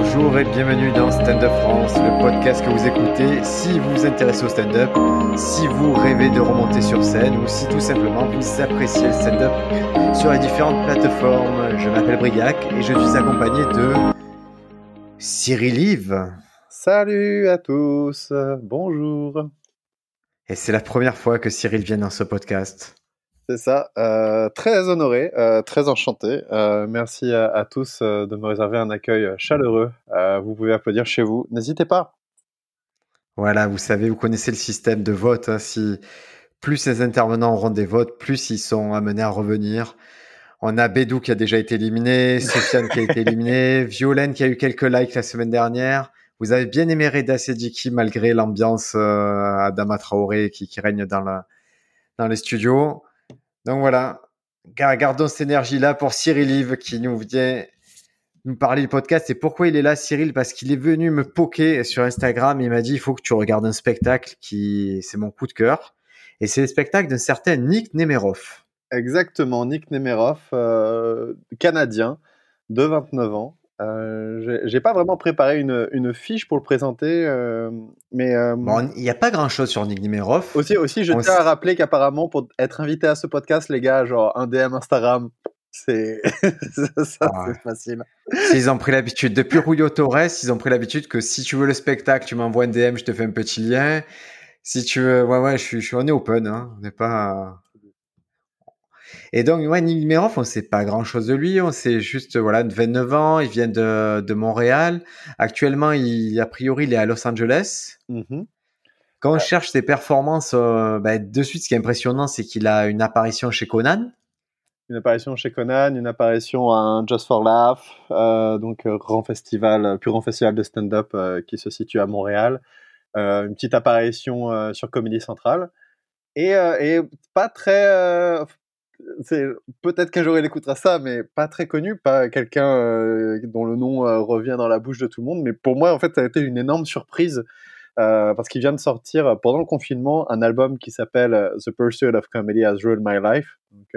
Bonjour et bienvenue dans Stand Up France, le podcast que vous écoutez si vous vous intéressez au stand-up, si vous rêvez de remonter sur scène ou si tout simplement vous appréciez le stand-up sur les différentes plateformes. Je m'appelle Briac et je suis accompagné de Cyril Yves. Salut à tous, bonjour. Et c'est la première fois que Cyril vient dans ce podcast. C'est ça, euh, très honoré, euh, très enchanté. Euh, merci à, à tous de me réserver un accueil chaleureux. Vous pouvez applaudir chez vous, n'hésitez pas. Voilà, vous savez, vous connaissez le système de vote. hein, si plus les intervenants auront des votes, plus ils sont amenés à revenir. On a Bédou qui a déjà été éliminé, Sofiane qui a été éliminé, Violaine qui a eu quelques likes la semaine dernière. Vous avez bien aimé Reda Sediki malgré l'ambiance Adama Traoré qui, qui règne dans, la, dans les studios. Donc voilà, Gar- gardons cette énergie-là pour Cyril Yves qui nous vient nous parler du podcast. Et pourquoi il est là, Cyril Parce qu'il est venu me poker sur Instagram il m'a dit il faut que tu regardes un spectacle qui c'est mon coup de cœur. Et c'est le spectacle d'un certain Nick Nemerov. Exactement, Nick Nemerov, euh, canadien, de 29 ans. Euh, j'ai- pas vraiment préparé une, une fiche pour le présenter, euh, mais euh, Bon, il n'y a pas grand-chose sur Nick Nemerov. aussi, aussi, je on tiens à rappeler qu'apparemment, pour être invité à ce podcast, les gars, genre un DM Instagram, c'est ça, ça, Ah ouais. c'est facile. Ils ont pris l'habitude. Depuis Julio Torres, ils ont pris l'habitude que si tu veux le spectacle, tu m'envoies un DM, je te fais un petit lien. Si tu veux, ouais, ouais, je suis, je suis, on est open, hein. On n'est pas. Et donc, ouais, Nick Nemerov, on sait pas grand chose de lui. On sait juste, voilà, de 29 ans, il vient de, de Montréal. Actuellement, il, a priori, il est à Los Angeles. Mhm. Quand on cherche ses performances, euh, bah, de suite, ce qui est impressionnant, c'est qu'il a une apparition chez Conan. Une apparition chez Conan, une apparition à un Just for Laugh, euh, donc euh, grand festival, euh, plus grand festival de stand-up euh, qui se situe à Montréal. Euh, une petite apparition euh, sur Comédie Centrale. Et, euh, et pas très. Peut-être qu'un jour il écoutera ça, mais pas très connu, pas quelqu'un euh, dont le nom euh, revient dans la bouche de tout le monde. Mais pour moi, en fait, ça a été une énorme surprise euh, parce qu'il vient de sortir pendant le confinement un album qui s'appelle The Pursuit of Comedy Has Ruined My Life. Donc,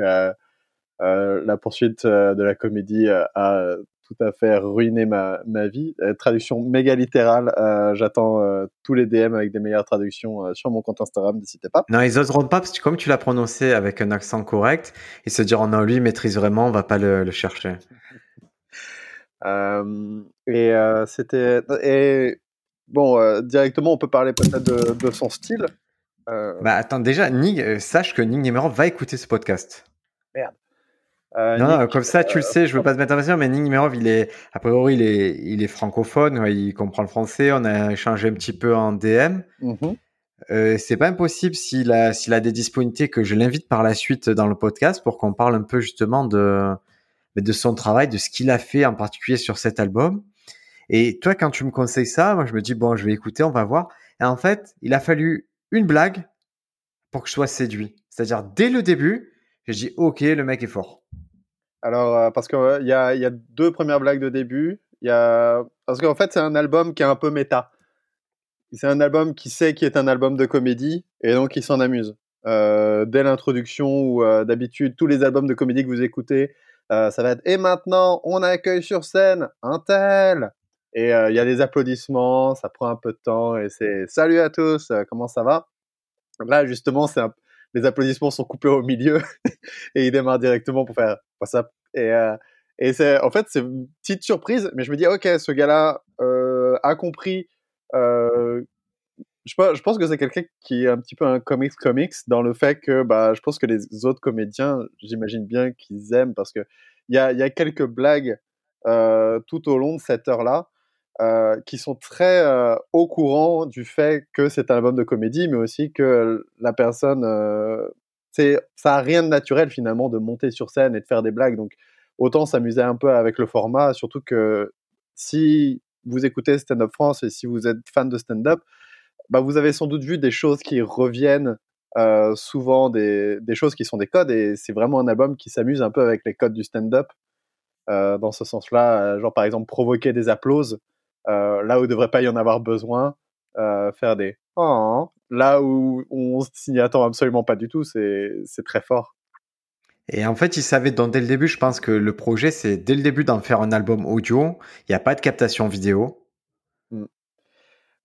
la poursuite de la comédie a tout à fait ruiné ma, ma vie. Euh, traduction méga littérale. euh, J'attends euh, tous les DM avec des meilleures traductions euh, sur mon compte Instagram, n'hésitez pas. Non, ils oseront pas parce que comme tu l'as prononcé avec un accent correct, ils se diront non, lui, il maîtrise vraiment, on va pas le, le chercher. Euh, et euh, c'était. Et bon, euh, directement, on peut parler peut-être de, de son style. Euh, Bah attends, déjà, Nick, euh, sache que Nick Nemerov va écouter ce podcast. Euh, non, Nick, comme ça, tu le sais, je veux pas te mettre en pression, mais Nick Nemerov, il est, a priori, il est, il est francophone, ouais, il comprend le français, on a échangé un petit peu en DM. mhm. Euh, c'est pas impossible s'il a, s'il a des disponibilités que je l'invite par la suite dans le podcast pour qu'on parle un peu justement de, de son travail, de ce qu'il a fait en particulier sur cet album. Et toi, quand tu me conseilles ça, moi je me dis bon, je vais écouter, on va voir. Et en fait, il a fallu une blague pour que je sois séduit. C'est-à-dire dès le début, j'ai dit ok, le mec est fort. Alors, euh, parce qu'il y, a, deux premières blagues de début. Y a... Parce qu'en fait, c'est un album qui est un peu méta. C'est un album qui sait qu'il est un album de comédie et donc il s'en amuse. Euh, dès l'introduction, ou euh, d'habitude, tous les albums de comédie que vous écoutez, ça va être Et maintenant, on accueille sur scène un tel. Et il y a des applaudissements, ça prend un peu de temps et c'est Salut à tous, comment ça va? Là, justement, c'est un... les applaudissements sont coupés au milieu et il démarre directement pour faire What's up Et, euh, et c'est, en fait, c'est une petite surprise, mais je me dis, ok, ce gars-là euh, a compris. euh, je, je pense que c'est quelqu'un qui est un petit peu un comics comics dans le fait que bah, je pense que les autres comédiens, j'imagine bien qu'ils aiment parce que il y a, y a quelques blagues tout au long de cette heure-là euh, qui sont très euh, au courant du fait que c'est un album de comédie, mais aussi que la personne, euh, c'est, ça a rien de naturel finalement de monter sur scène et de faire des blagues. Donc autant s'amuser un peu avec le format, surtout que si vous écoutez Stand Up France et si vous êtes fan de stand-up, bah, vous avez sans doute vu des choses qui reviennent souvent, des, des choses qui sont des codes, et c'est vraiment un album qui s'amuse un peu avec les codes du stand-up. dans ce sens-là, genre par exemple provoquer des applauses là où il devrait pas y en avoir besoin, euh, faire des oh, là où on s'y attend absolument pas du tout, c'est très fort. Et en fait, il savait donc dès le début, je pense que le projet, c'est dès le début d'en faire un album audio. Il n'y a pas de captation vidéo.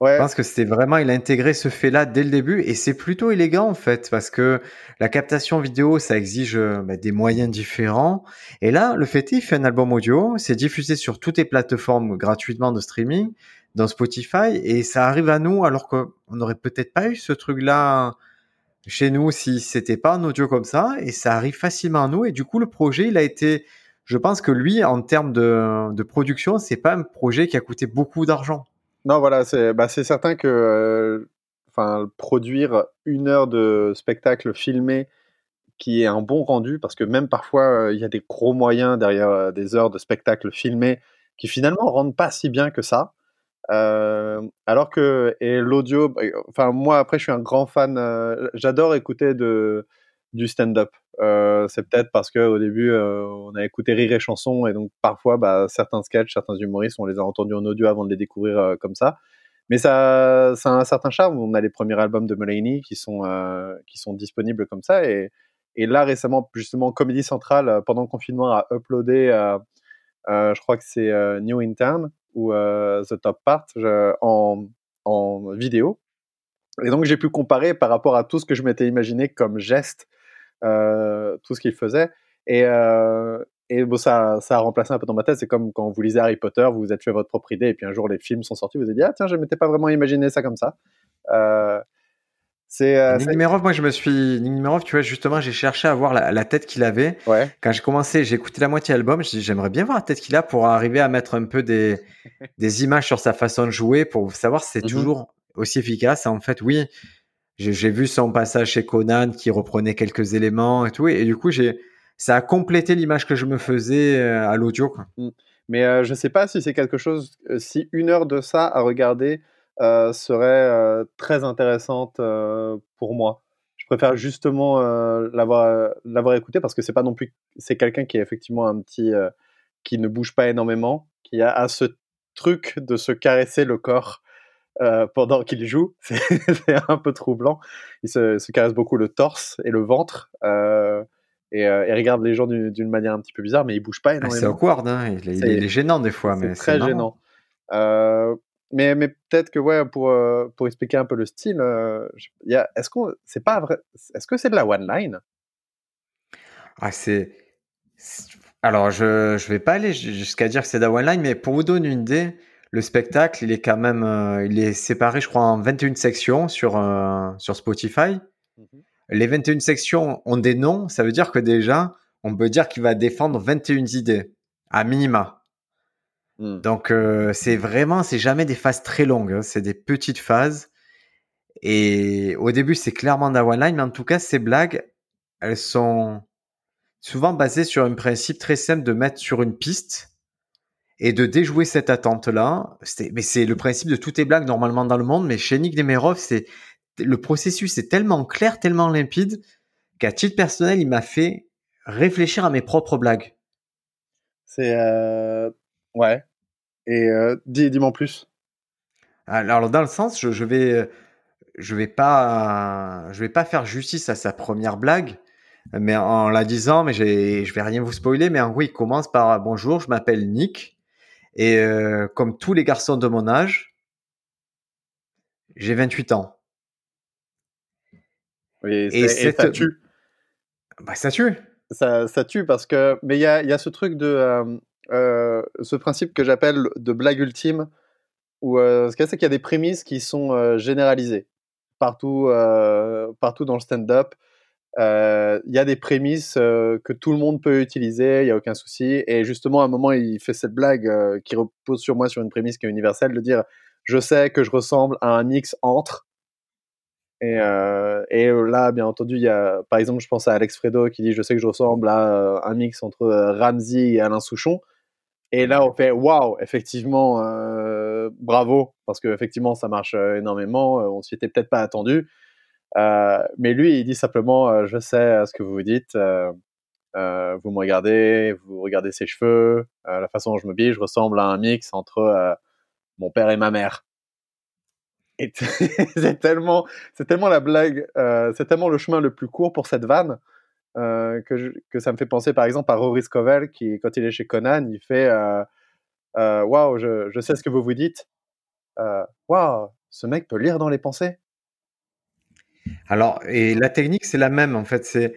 Je pense que c'était vraiment, il a intégré ce fait-là dès le début et c'est plutôt élégant en fait parce que la captation vidéo, ça exige bah, des moyens différents. Et là, le fait est, il fait un album audio, c'est diffusé sur toutes les plateformes gratuitement de streaming, dans Spotify et ça arrive à nous alors qu'on n'aurait peut-être pas eu ce truc-là chez nous si c'était pas un audio comme ça et ça arrive facilement à nous. Et du coup le projet il a été je pense que lui en termes de production c'est pas un projet qui a coûté beaucoup d'argent non, voilà, c'est bah, certain que euh, produire une heure de spectacle filmé qui est un bon rendu, parce que même parfois, euh, il y a des gros moyens derrière euh, des heures de spectacle filmé qui finalement rendent pas si bien que ça. alors que l'audio, bah, enfin moi après je suis un grand fan, j'adore écouter de du stand-up. Euh, c'est peut-être parce que au début, euh, on a écouté Rire et Chanson, et donc parfois, bah, certains sketchs, certains humoristes, on les a entendus en audio avant de les découvrir euh, comme ça. Mais ça, a un certain charme. On a les premiers albums de Mulaney qui sont qui sont disponibles comme ça, et, là récemment, justement, Comédie Centrale pendant le confinement a uploadé, je crois que c'est New Intern ou The Top Part en vidéo. Et donc j'ai pu comparer par rapport à tout ce que je m'étais imaginé comme geste tout ce qu'il faisait. Et, euh, et bon, ça, ça a remplacé un peu dans ma tête. C'est comme quand vous lisez Harry Potter, vous vous êtes fait votre propre idée, et puis un jour les films sont sortis, vous vous êtes dit ah tiens, je m'étais pas vraiment imaginé ça comme ça. Euh, c'est euh, moi je me suis Nick tu vois justement, j'ai cherché à voir la, tête qu'il avait. Ouais. Quand j'ai commencé, j'ai écouté la moitié de l'album, j'aimerais bien voir la tête qu'il a pour arriver à mettre un peu des des images sur sa façon de jouer pour savoir si c'est mmh toujours aussi efficace. En fait, oui, j'ai vu son passage chez Conan qui reprenait quelques éléments et tout, et, du coup, j'ai ça a complété l'image que je me faisais euh, à l'audio. Mmh. Mais euh, je ne sais pas si c'est quelque chose, euh, si une heure de ça à regarder serait très intéressante pour moi. Je préfère justement l'avoir l'avoir écouté parce que c'est pas non plus c'est quelqu'un qui est effectivement un petit qui ne bouge pas énormément, qui a, a ce truc de se caresser le corps euh, pendant qu'il joue. C'est un peu troublant. Il se, se, caresse beaucoup le torse et le ventre. Euh, et, euh, regarde les gens d'une manière un petit peu bizarre, mais il bouge pas ah, énormément. c'est awkward, hein il, est, gênant des fois. C'est très gênant. Mais, mais peut-être que ouais, pour, pour expliquer un peu le style, est-ce qu'on c'est pas vrai Est-ce que c'est de la one line? Ah c'est alors je je vais pas aller jusqu'à dire que c'est de la one line, mais pour vous donner une idée, le spectacle, il est quand même, euh, il est séparé, je crois, en 21 sections sur, euh, sur Spotify. Mhm. Les 21 sections ont des noms, ça veut dire que déjà, on peut dire qu'il va défendre 21 idées, à minima. Hmm. Donc, euh, c'est vraiment, c'est jamais des phases très longues, hein. c'est des petites phases. Et au début, c'est clairement de one line, mais en tout cas, ces blagues, elles sont souvent basées sur un principe très simple de mettre sur une piste et de déjouer cette attente-là. Mais c'est le principe de toutes les blagues normalement dans le monde, mais chez Nick Demerov, c'est le processus est tellement clair, tellement limpide qu'à titre personnel, il m'a fait réfléchir à mes propres blagues. C'est euh... ouais. Et euh, dis, dis-moi plus. Alors dans le sens, je, je vais, je vais pas, je vais pas faire justice à sa première blague, mais en la disant, mais je vais rien vous spoiler, mais en gros, il commence par bonjour, je m'appelle Nick. Et euh, comme tous les garçons de mon âge, j'ai 28 ans. Oui, et, ça tue. Bah, ça tue. Ça, ça, tue parce que. Mais il y a, y a, ce truc de. Euh, euh, ce principe que j'appelle de blague ultime, où ce qu'il y a, c'est qu'il y a des prémices qui sont généralisées partout, partout dans le stand-up. Euh, il y a des prémices euh, que tout le monde peut utiliser, il n'y a aucun souci. Et justement, à un moment, il fait cette blague euh, qui repose sur moi sur une prémisse qui est universelle, de dire je sais que je ressemble à un mix entre. Et, là, bien entendu, il y a, par exemple, je pense à Alex Fredo qui dit je sais que je ressemble à un mix entre Ramsey et Alain Souchon. Et là, on fait waouh, effectivement, bravo, parce que effectivement, ça marche énormément. On s'y était peut-être pas attendu. Euh, mais lui, il dit simplement, euh, je sais euh, ce que vous vous dites. vous me regardez, vous regardez ses cheveux, la façon dont je me bille, je ressemble à un mix entre mon père et ma mère. C'est tellement, c'est tellement la blague, c'est tellement le chemin le plus court pour cette vanne que, ça me fait penser par exemple à Rory Scovel qui, quand il est chez Conan, il fait Waouh, je, je, sais ce que vous vous dites. Waouh, ce mec peut lire dans les pensées. Alors, et la technique, c'est la même en fait. C'est,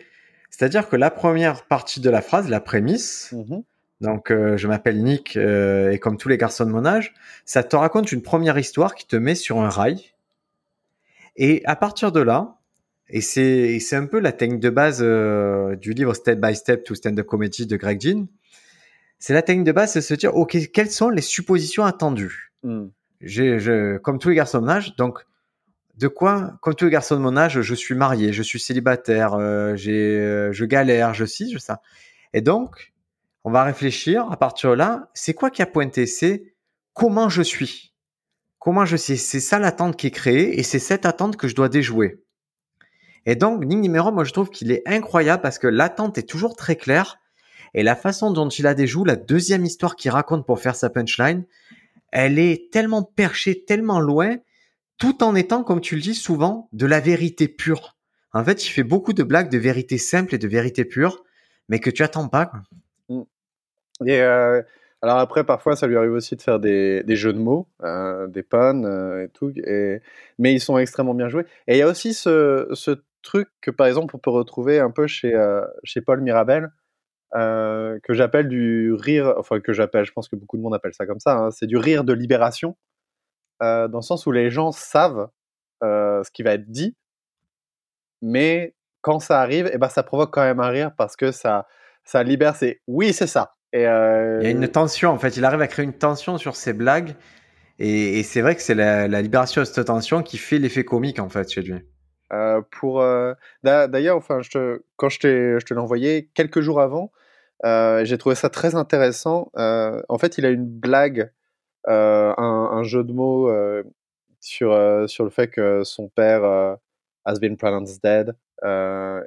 c'est-à-dire que la première partie de la phrase, la prémisse, mmh donc euh, je m'appelle Nick euh, et comme tous les garçons de mon âge, ça te raconte une première histoire qui te met sur un rail. Et à partir de là, et c'est, c'est un peu la technique de base euh, du livre Step by Step to Stand-up Comedy de Greg Jean, c'est la technique de base, c'est de se dire, OK, quelles sont les suppositions attendues? Mmh. j'ai, je, Comme tous les garçons de mon âge, donc de quoi, comme tous les garçons de mon âge, je suis marié, je suis célibataire, euh, j'ai, euh, je galère, je suis, je ça. Et donc, on va réfléchir à partir de là, c'est quoi qui a pointé? C'est comment je suis. Comment je suis. C'est ça l'attente qui est créée et c'est cette attente que je dois déjouer. Et donc, Nick numéro, moi je trouve qu'il est incroyable parce que l'attente est toujours très claire et la façon dont il la déjoue, la deuxième histoire qu'il raconte pour faire sa punchline, elle est tellement perchée, tellement loin tout en étant, comme tu le dis souvent, de la vérité pure. En fait, il fait beaucoup de blagues de vérité simple et de vérité pure, mais que tu attends pas. Mm. Et euh, alors après, parfois, ça lui arrive aussi de faire des, jeux de mots, euh, des puns euh, et tout, mais ils sont extrêmement bien joués. Et il y a aussi ce, truc que, par exemple, on peut retrouver un peu chez, chez Paul Mirabel, que j'appelle du rire, enfin que j'appelle, je pense que beaucoup de monde appelle ça comme ça, hein, c'est du rire de libération. Euh, dans le sens où les gens savent euh, ce qui va être dit, mais quand ça arrive, et eh ben, ça provoque quand même un rire parce que ça, ça libère C'est oui, c'est ça. Et Il y a une euh, tension, en fait. Il arrive à créer une tension sur ses blagues. Et, c'est vrai que c'est la, libération de cette tension qui fait l'effet comique, en fait, chez lui. pour d'ailleurs, enfin, je quand je te l'ai envoyé quelques jours avant, j'ai trouvé ça très intéressant. en fait, il a une blague euh, un, jeu de mots euh, sur, euh, sur le fait que son père has been pronounced dead.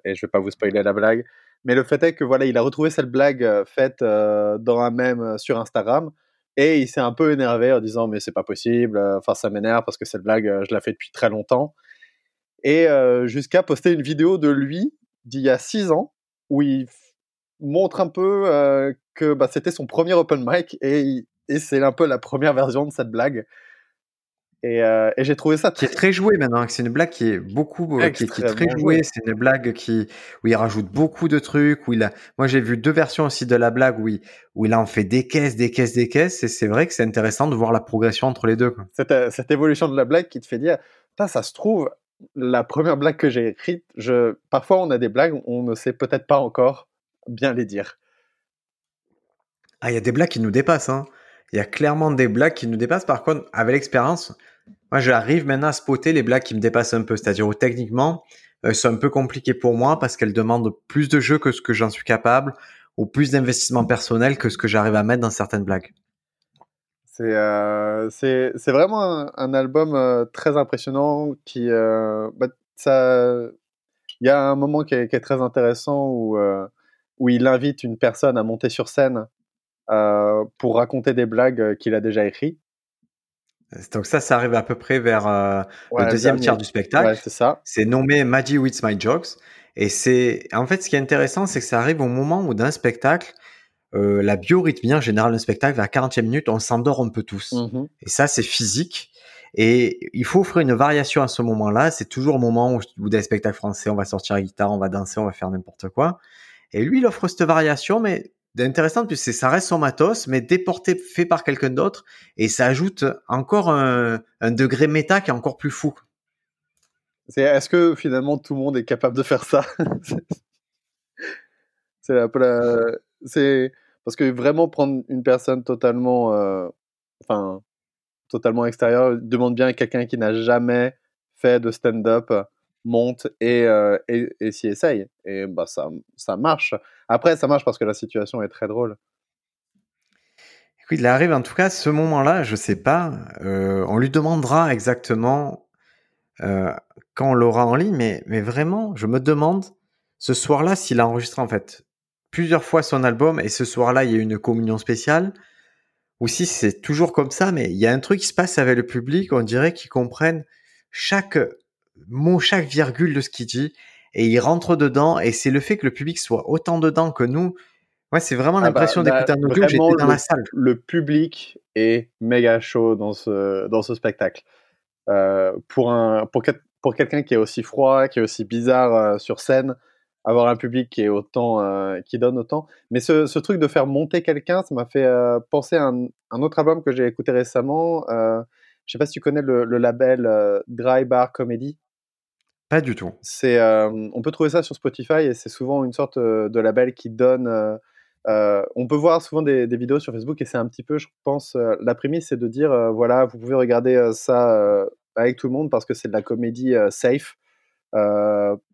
et je vais pas vous spoiler la blague. Mais le fait est que voilà, il a retrouvé cette blague faite dans un mème sur Instagram et il s'est un peu énervé en disant mais c'est pas possible, enfin ça m'énerve parce que cette blague je la fais depuis très longtemps. Et jusqu'à poster une vidéo de lui d'il y a six ans où il montre un peu que bah, c'était son premier open mic et et c'est un peu la première version de cette blague. Et, euh, j'ai trouvé ça très... qui est très joué maintenant. C'est une blague qui est beaucoup, euh, qui, est très jouée. C'est une blague qui où il rajoute beaucoup de trucs. Où il a, moi j'ai vu deux versions aussi de la blague où il, où il en fait des caisses, des caisses, des caisses. Et c'est vrai que c'est intéressant de voir la progression entre les deux. Cette, euh, cette, évolution de la blague qui te fait dire, ça se trouve, la première blague que j'ai écrite, je, parfois on a des blagues, on ne sait peut-être pas encore bien les dire. Ah, il y a des blagues qui nous dépassent. Hein il y a clairement des blagues qui nous dépassent. Par contre, avec l'expérience, moi, j'arrive maintenant à spotter les blagues qui me dépassent un peu. C'est-à-dire où techniquement, euh, c'est un peu compliqué pour moi parce qu'elles demandent plus de jeu que ce que j'en suis capable ou plus d'investissement personnel que ce que j'arrive à mettre dans certaines blagues. C'est euh, vraiment un, album euh, très impressionnant qui euh, bah, ça il y a un moment qui est, qui est très intéressant où où il invite une personne à monter sur scène pour raconter des blagues euh, qu'il a déjà écrites. Donc ça, ça arrive à peu près vers euh, le deuxième tiers du spectacle. c'est ça. C'est nommé Maggie With My Jokes. Et c'est, en fait, ce qui est intéressant, c'est que ça arrive au moment où d'un spectacle, la biorhythmie en général d'un spectacle, vers 40e minute, on s'endort un peu tous. Mmh Et ça, c'est physique. Et il faut offrir une variation à ce moment-là. C'est toujours le moment où, où des spectacles français, on va sortir la guitare, on va danser, on va faire n'importe quoi. Et lui, il offre cette variation, mais intéressant puisque ça reste son matos, mais déporté, fait par quelqu'un d'autre, et ça ajoute encore un, degré méta qui est encore plus fou. est-ce que finalement tout le monde est capable de faire ça? C'est la, parce que vraiment prendre une personne totalement, euh, enfin, totalement extérieure demande bien à quelqu'un qui n'a jamais fait de stand-up monte et, euh, et, et s'y essaye. Et bah, ça, ça marche. Après, ça marche parce que la situation est très drôle. il arrive en tout cas ce moment-là, je sais pas. Euh, on lui demandera exactement euh, quand on l'aura en ligne, mais, mais vraiment, je me demande ce soir-là s'il a enregistré en fait plusieurs fois son album et ce soir-là, il y a une communion spéciale. Ou si c'est toujours comme ça, mais il y a un truc qui se passe avec le public, on dirait qu'ils comprennent chaque mot, chaque virgule de ce qu'il dit. et ils rentrent dedans et c'est le fait que le public soit autant dedans que nous. Ouais, c'est vraiment Ah bah, l'impression bah, d'écouter un audio. J'étais dans la salle. le public est méga chaud dans ce, dans ce spectacle. Euh, pour un, pour, pour quelqu'un qui est aussi froid, qui est aussi bizarre euh, sur scène, avoir un public qui est autant, euh, qui donne autant. Mais ce, ce truc de faire monter quelqu'un, ça m'a fait penser à un, un autre album que j'ai écouté récemment. Je sais pas si tu connais le, le label Dry Bar Comedy. Pas du tout. C'est, euh, on peut trouver ça sur Spotify et c'est souvent une sorte euh, de label qui donne. euh, on peut voir souvent des, des vidéos sur Facebook et c'est un petit peu, je pense, euh, la prémisse, c'est de dire euh, voilà, vous pouvez regarder ça avec tout le monde parce que c'est de la comédie safe,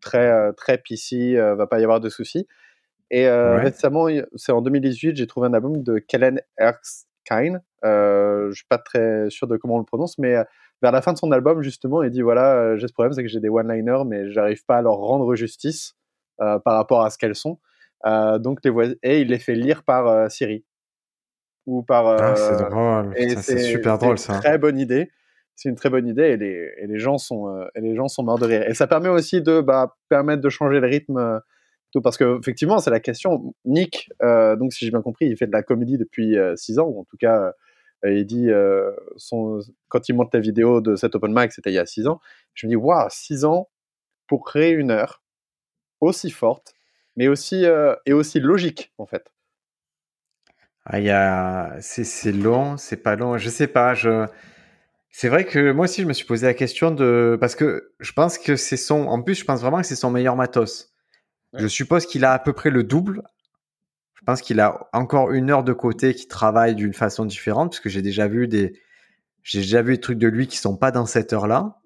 très très PC, va pas y avoir de soucis. Et Ouais. récemment, c'est en 2018, j'ai trouvé un album de Kellen Erskine. Euh, je suis pas très sûr de comment on le prononce, mais euh, vers la fin de son album, justement, il dit voilà, euh, j'ai ce problème, c'est que j'ai des one-liners, mais j'arrive pas à leur rendre justice par rapport à ce qu'elles sont. Donc les voix- et il les fait lire par Siri ou par. Ah, c'est drôle. c'est super c'est drôle une ça. Très bonne idée. C'est une très bonne idée et les, et les gens sont euh, et les gens sont morts de rire. Et ça permet aussi de bah, permettre de changer le rythme. Euh, tout parce que effectivement c'est la question. Nick, euh, donc si j'ai bien compris, il fait de la comédie depuis 6 ans ou en tout cas euh, il dit euh, quand il monte la vidéo de cet open mic, c'était il y a 6 ans. Je me dis waouh, 6 ans pour créer une heure aussi forte, mais aussi euh, et aussi logique en fait. Ah, a... c'est long, c'est pas long, je sais pas. Je... C'est vrai que moi aussi, je me suis posé la question de. Parce que je pense que c'est son. En plus, je pense vraiment que c'est son meilleur matos. Ouais. Je suppose qu'il a à peu près le double. Je pense qu'il a encore une heure de côté qui travaille d'une façon différente, parce que j'ai déjà vu des. J'ai déjà vu des trucs de lui qui sont pas dans cette heure-là.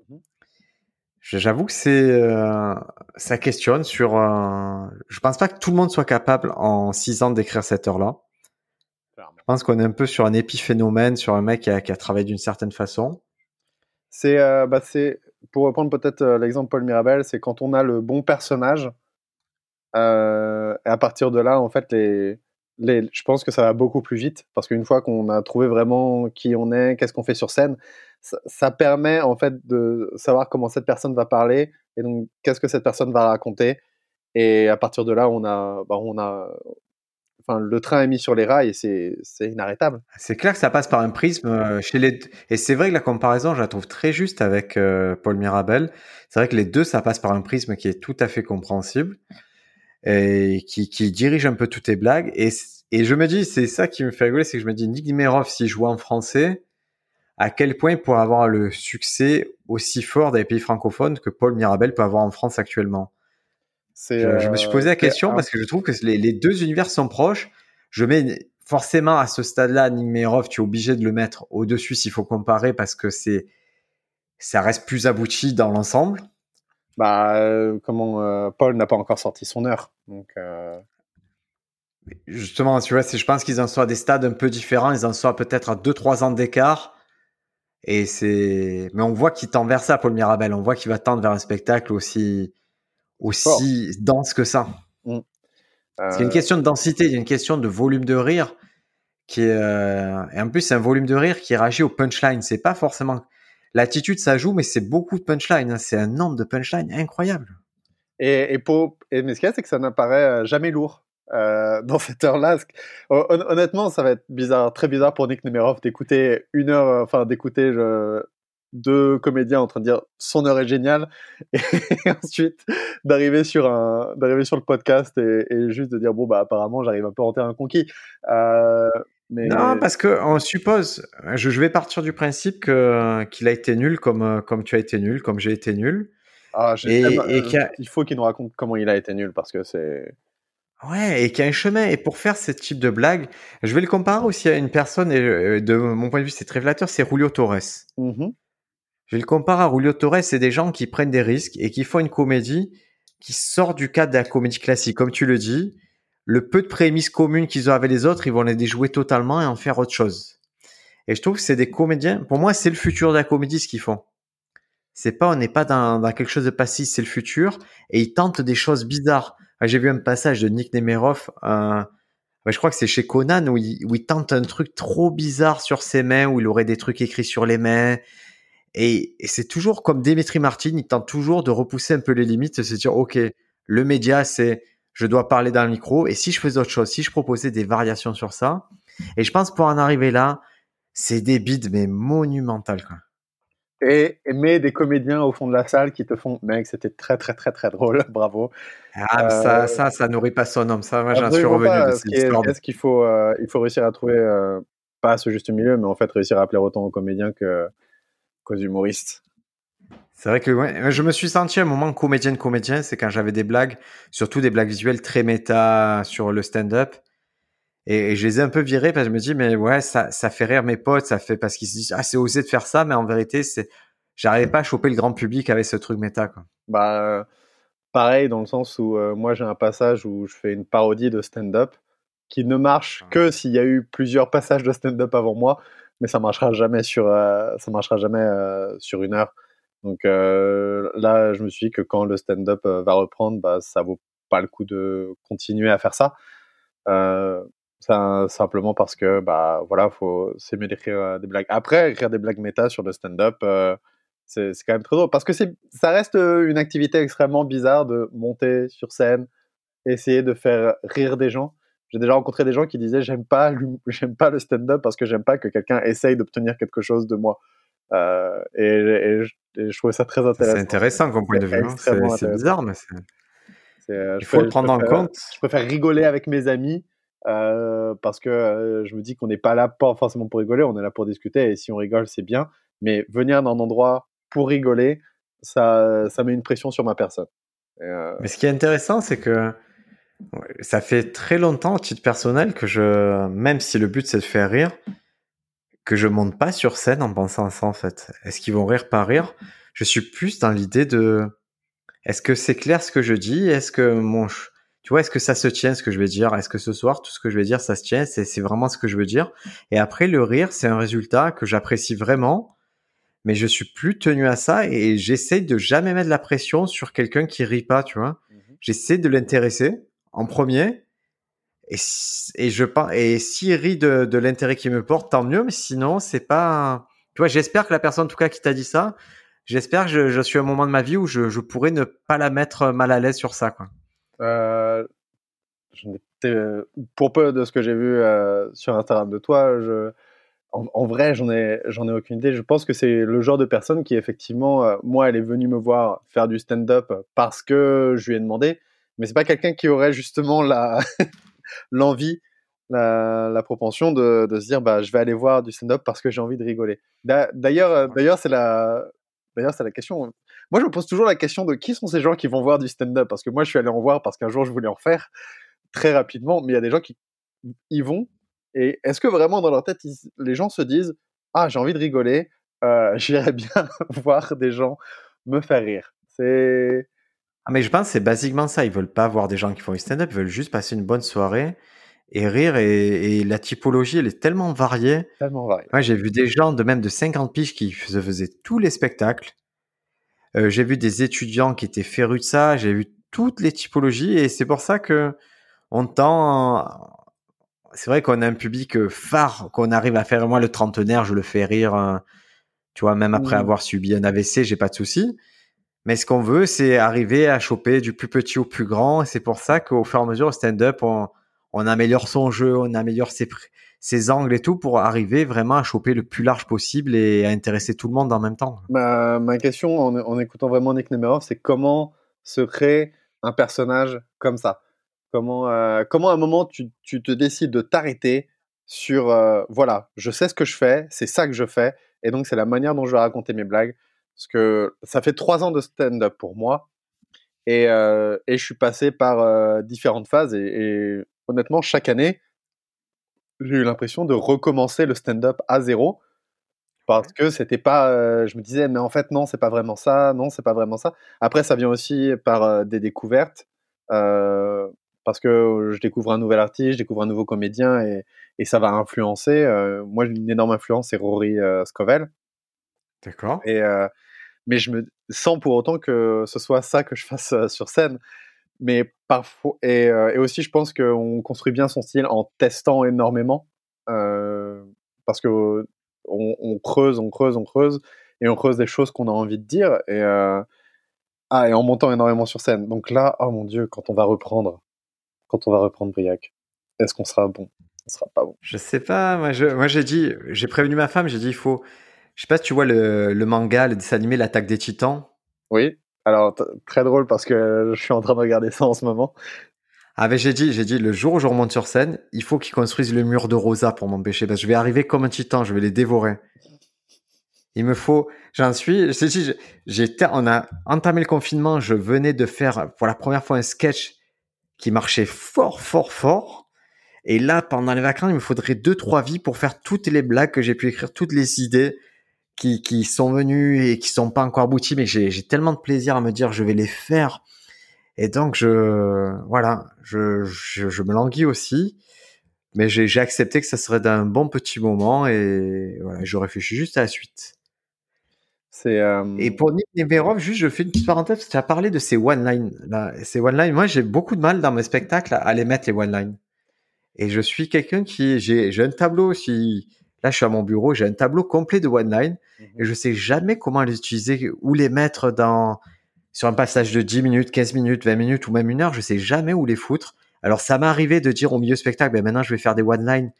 Je- J'avoue que c'est. euh, Ça questionne sur. euh, Je pense pas que tout le monde soit capable en six ans d'écrire cette heure-là. Je pense qu'on est un peu sur un épiphénomène, sur un mec qui a, qui a travaillé d'une certaine façon. C'est, euh, bah, c'est pour reprendre peut-être euh, l'exemple Paul Mirabel, c'est quand on a le bon personnage. Euh, et à partir de là, en fait, les, les, je pense que ça va beaucoup plus vite parce qu'une fois qu'on a trouvé vraiment qui on est, qu'est-ce qu'on fait sur scène, ça, permet en fait de savoir comment cette personne va parler et donc qu'est-ce que cette personne va raconter. Et à partir de là, on a, bah, on a, enfin, le train est mis sur les rails et c'est, inarrêtable. C'est clair que ça passe par un prisme euh, chez les. Et c'est vrai que la comparaison, je la trouve très juste avec euh, Paul Mirabel. C'est vrai que les deux, ça passe par un prisme qui est tout à fait compréhensible et qui, qui dirige un peu toutes tes blagues. Et, je me dis, c'est ça qui me fait rigoler, c'est que je me dis, Nick Nimerov, s'il jouait en français, à quel point il pourrait avoir le succès aussi fort dans les pays francophones que Paul Mirabel peut avoir en France actuellement? Je, je me suis posé la euh, question parce que je trouve que les, les deux univers sont proches. Je mets forcément à ce stade-là, Nimerov, tu es obligé de le mettre au-dessus s'il faut comparer parce que c'est ça reste plus abouti dans l'ensemble. Bah, euh, comment euh, Paul n'a pas encore sorti son heure. Donc, euh, Justement, tu vois, je pense qu'ils en sont à des stades un peu différents. Ils en sont peut-être à 2-3 ans d'écart. Et c'est, mais on voit qu'il tend vers ça, Paul Mirabel. On voit qu'il va tendre vers un spectacle aussi, aussi dense que ça. C'est une question de densité, il y a une question de volume de rire qui est, et en plus c'est un volume de rire qui réagit au punchline. C'est pas forcément l'attitude, ça joue, mais c'est beaucoup de punchline. hein. C'est un nombre de punchline incroyable. et, pour, mais ce qu'il y a, c'est que ça n'apparaît euh, jamais lourd euh, dans cette heure-là. Honnêtement, ça va être bizarre, très bizarre pour Nick Nemerov d'écouter une heure, euh, enfin d'écouter deux comédiens en train de dire son heure est géniale, et ensuite d'arriver sur un, d'arriver sur le podcast et, juste de dire bon bah apparemment j'arrive un peu en terrain conquis. Mais Non, parce que on suppose, je, je vais partir du principe que qu'il a été nul comme euh, comme tu as été nul, comme j'ai été nul. ah, j'ai et- et euh, qu'il y a- il faut qu'il nous raconte comment il a été nul parce que c'est Ouais, et qu'il y a un chemin. Et pour faire ce type de blague, je vais le comparer aussi à une personne, et euh, de mon point de vue, c'est très flatteur, c'est Julio Torres. Mhm. Je le compare à Julio Torres, c'est des gens qui prennent des risques et qui font une comédie qui sort du cadre de la comédie classique. Comme tu le dis, le peu de prémices communes qu'ils ont avec les autres, ils vont les déjouer totalement et en faire autre chose. Et je trouve que c'est des comédiens, pour moi, c'est le futur de la comédie ce qu'ils font. C'est pas, on n'est pas dans, quelque chose de passif, c'est le futur. Et ils tentent des choses bizarres. J'ai vu un passage de Nick Nemerov, euh, je crois que c'est chez Conan, où il, où il tente un truc trop bizarre sur ses mains, où il aurait des trucs écrits sur les mains. Et, et c'est toujours comme Dimitri Martin, il tente toujours de repousser un peu les limites, de se dire, OK, Le média, c'est je dois parler dans le micro. Et si je faisais autre chose, si je proposais des variations sur ça, et je pense pour en arriver là, c'est des bides mais monumentales. Quoi. Et aimer des comédiens au fond de la salle qui te font, mec, c'était très très très très drôle, bravo. Ah, ça, euh, ça, ça nourrit pas son homme. Ça, moi, j'en suis revenu de cette histoire. Est-ce qu'il faut, euh, il faut réussir à trouver euh, pas ce juste milieu, mais en fait réussir à appeler autant aux comédiens que qu'aux humoristes. C'est vrai que je me suis senti à un moment comédienne comédien, c'est quand j'avais des blagues, surtout des blagues visuelles très méta sur le stand-up. Et, je les ai un peu virées parce que je me dis mais ouais ça ça fait rire mes potes, ça fait parce qu'ils se disent ah c'est osé de faire ça, mais en vérité c'est j'arrivais pas à choper le grand public avec ce truc méta quoi. Bah pareil dans le sens où euh, moi j'ai un passage où je fais une parodie de stand-up qui ne marche ah. que s'il y a eu plusieurs passages de stand-up avant moi, mais ça marchera jamais sur euh, ça marchera jamais euh, sur une heure. Donc euh, là, je me suis dit que quand le stand-up euh, va reprendre, bah, ça vaut pas le coup de continuer à faire ça. Euh, simplement parce que bah voilà, faut c'est mieux d'écrire des blagues. Après, écrire des blagues méta sur le stand-up, c'est quand même très drôle parce que ça reste une activité extrêmement bizarre de monter sur scène, essayer de faire rire des gens. J'ai déjà rencontré des gens qui disaient j'aime pas j'aime pas le stand-up parce que j'aime pas que quelqu'un essaye d'obtenir quelque chose de moi. Euh, et, je, trouvais ça très intéressant. C'est intéressant comme point de vue. Hein. C'est bizarre, mais c'est. Euh, Il faut le prendre en compte. Je préfère rigoler avec mes amis euh, parce que je me dis qu'on n'est pas là pas forcément pour rigoler, on est là pour discuter et si on rigole, c'est bien. Mais venir dans un endroit pour rigoler, ça, ça met une pression sur ma personne. Mais ce qui est intéressant, c'est que ça fait très longtemps, au titre personnel, que je, même si le but c'est de faire rire, que je monte pas sur scène en pensant à ça en fait. Est-ce qu'ils vont rire par rire? Je suis plus dans l'idée de est-ce que c'est clair ce que je dis? Est-ce que mon tu vois, est-ce que ça se tient ce que je vais dire? Est-ce que ce soir tout ce que je vais dire ça se tient? C'est vraiment ce que je veux dire? Et après le rire, c'est un résultat que j'apprécie vraiment, mais je suis plus tenu à ça et j'essaie de jamais mettre la pression sur quelqu'un qui rit pas, tu vois? Mmh j'essaie de l'intéresser en premier et, je et s'il rit de, l'intérêt qu'il me porte, tant mieux. Mais sinon, c'est pas. Tu vois, j'espère que la personne, en tout cas, qui t'a dit ça, j'espère que je, suis à un moment de ma vie où je, je, pourrais ne pas la mettre mal à l'aise sur ça, quoi. Euh, pour peu de ce que j'ai vu euh, sur Instagram de toi, en, vrai, j'en ai, j'en ai aucune idée. Je pense que c'est le genre de personne qui, effectivement, euh, moi, elle est venue me voir faire du stand-up parce que je lui ai demandé, mais c'est pas quelqu'un qui aurait justement la l'envie, la, propension de, se dire bah, je vais aller voir du stand-up parce que j'ai envie de rigoler. D'ailleurs, euh, d'ailleurs c'est la, d'ailleurs c'est la question. Moi, je me pose toujours la question de qui sont ces gens qui vont voir du stand-up? Parce que moi, je suis allé en voir parce qu'un jour, je voulais en faire très rapidement, mais il y a des gens qui y vont. Et est-ce que vraiment dans leur tête, les gens se disent ah j'ai envie de rigoler, euh, j'irais bien voir des gens me faire rire. C'est ah, mais je pense que c'est basiquement ça. Ils veulent pas voir des gens qui font du stand-up, ils veulent juste passer une bonne soirée et rire. Et, la typologie, elle est tellement variée. Tellement variée. Ouais, j'ai vu des gens de même de 50 piges qui se faisaient tous les spectacles. Euh, j'ai vu des étudiants qui étaient férus de ça. J'ai vu toutes les typologies et c'est pour ça que on tend. C'est vrai qu'on a un public phare, qu'on arrive à faire. Moi, le trentenaire, je le fais rire. Hein. Tu vois, même après mmh. avoir subi un AVC, j'ai pas de souci. Mais ce qu'on veut, c'est arriver à choper du plus petit au plus grand. C'est pour ça qu'au fur et à mesure, au stand-up, on, améliore son jeu, on améliore ses, angles et tout pour arriver vraiment à choper le plus large possible et à intéresser tout le monde en même temps. Ma, question, en, écoutant vraiment Nick Nemerov, c'est comment se crée un personnage comme ça? Comment, euh, comment à un moment tu, tu te décides de t'arrêter sur euh, voilà, je sais ce que je fais, c'est ça que je fais, et donc c'est la manière dont je vais raconter mes blagues. Parce que ça fait trois ans de stand-up pour moi. Et, euh, et, je suis passé par euh, différentes phases. Et, honnêtement, chaque année, j'ai eu l'impression de recommencer le stand-up à zéro. Parce que c'était pas. Euh, je me disais, mais en fait, non, c'est pas vraiment ça. Non, c'est pas vraiment ça. Après, ça vient aussi par des découvertes. parce que je découvre un nouvel artiste, je découvre un nouveau comédien et, et ça va influencer. moi, j'ai une énorme influence, c'est Rory Scovel. D'accord. Et, mais je me sens pour autant que ce soit ça que je fasse sur scène. Mais parfois, et, et aussi, je pense qu'on construit bien son style en testant énormément, parce que on, creuse, on creuse, on creuse, et on creuse des choses qu'on a envie de dire. Et Ah, et en montant énormément sur scène. Donc là, oh mon dieu, quand on va reprendre, quand on va reprendre Briac, est-ce qu'on sera bon? On sera pas bon. Je sais pas. Moi, je, moi, j'ai dit, j'ai prévenu ma femme. J'ai dit, il faut. Je sais pas si tu vois le, le manga, le dessin animé, l'attaque des Titans. Oui. Alors très drôle parce que je suis en train de regarder ça en ce moment. Ah j'ai dit, j'ai dit, le jour où je remonte sur scène, il faut qu'ils construisent le mur de Rosa pour m'empêcher, parce que je vais arriver comme un titan, je vais les dévorer. Il me faut, j'en suis, j'ai, j'ai, on a entamé le confinement, je venais de faire pour la première fois un sketch qui marchait fort, fort, fort. Et là, pendant les vacances, il me faudrait deux, trois vies pour faire toutes les blagues que j'ai pu écrire, toutes les idées qui, qui sont venues et qui sont pas encore abouties, mais j'ai, j'ai tellement de plaisir à me dire, je vais les faire et donc, je, voilà, je, je, je me languis aussi. Mais j'ai accepté que ça serait d'un bon petit moment et voilà, je réfléchis juste à la suite. C'est euh... Et pour Nick Neverov, juste, je fais une petite parenthèse, tu as parlé de ces one-line. Ces one-line, moi, j'ai beaucoup de mal dans mes spectacles à les mettre, les one-line. Et je suis quelqu'un qui, j'ai un tableau aussi. Là, je suis à mon bureau, j'ai un tableau complet de one-line mmh et je sais jamais comment les utiliser, ou les mettre dans, sur un passage de 10 minutes, 15 minutes, 20 minutes ou même une heure, je sais jamais où les foutre. Alors ça m'est arrivé de dire au milieu spectacle, ben maintenant je vais faire des one-line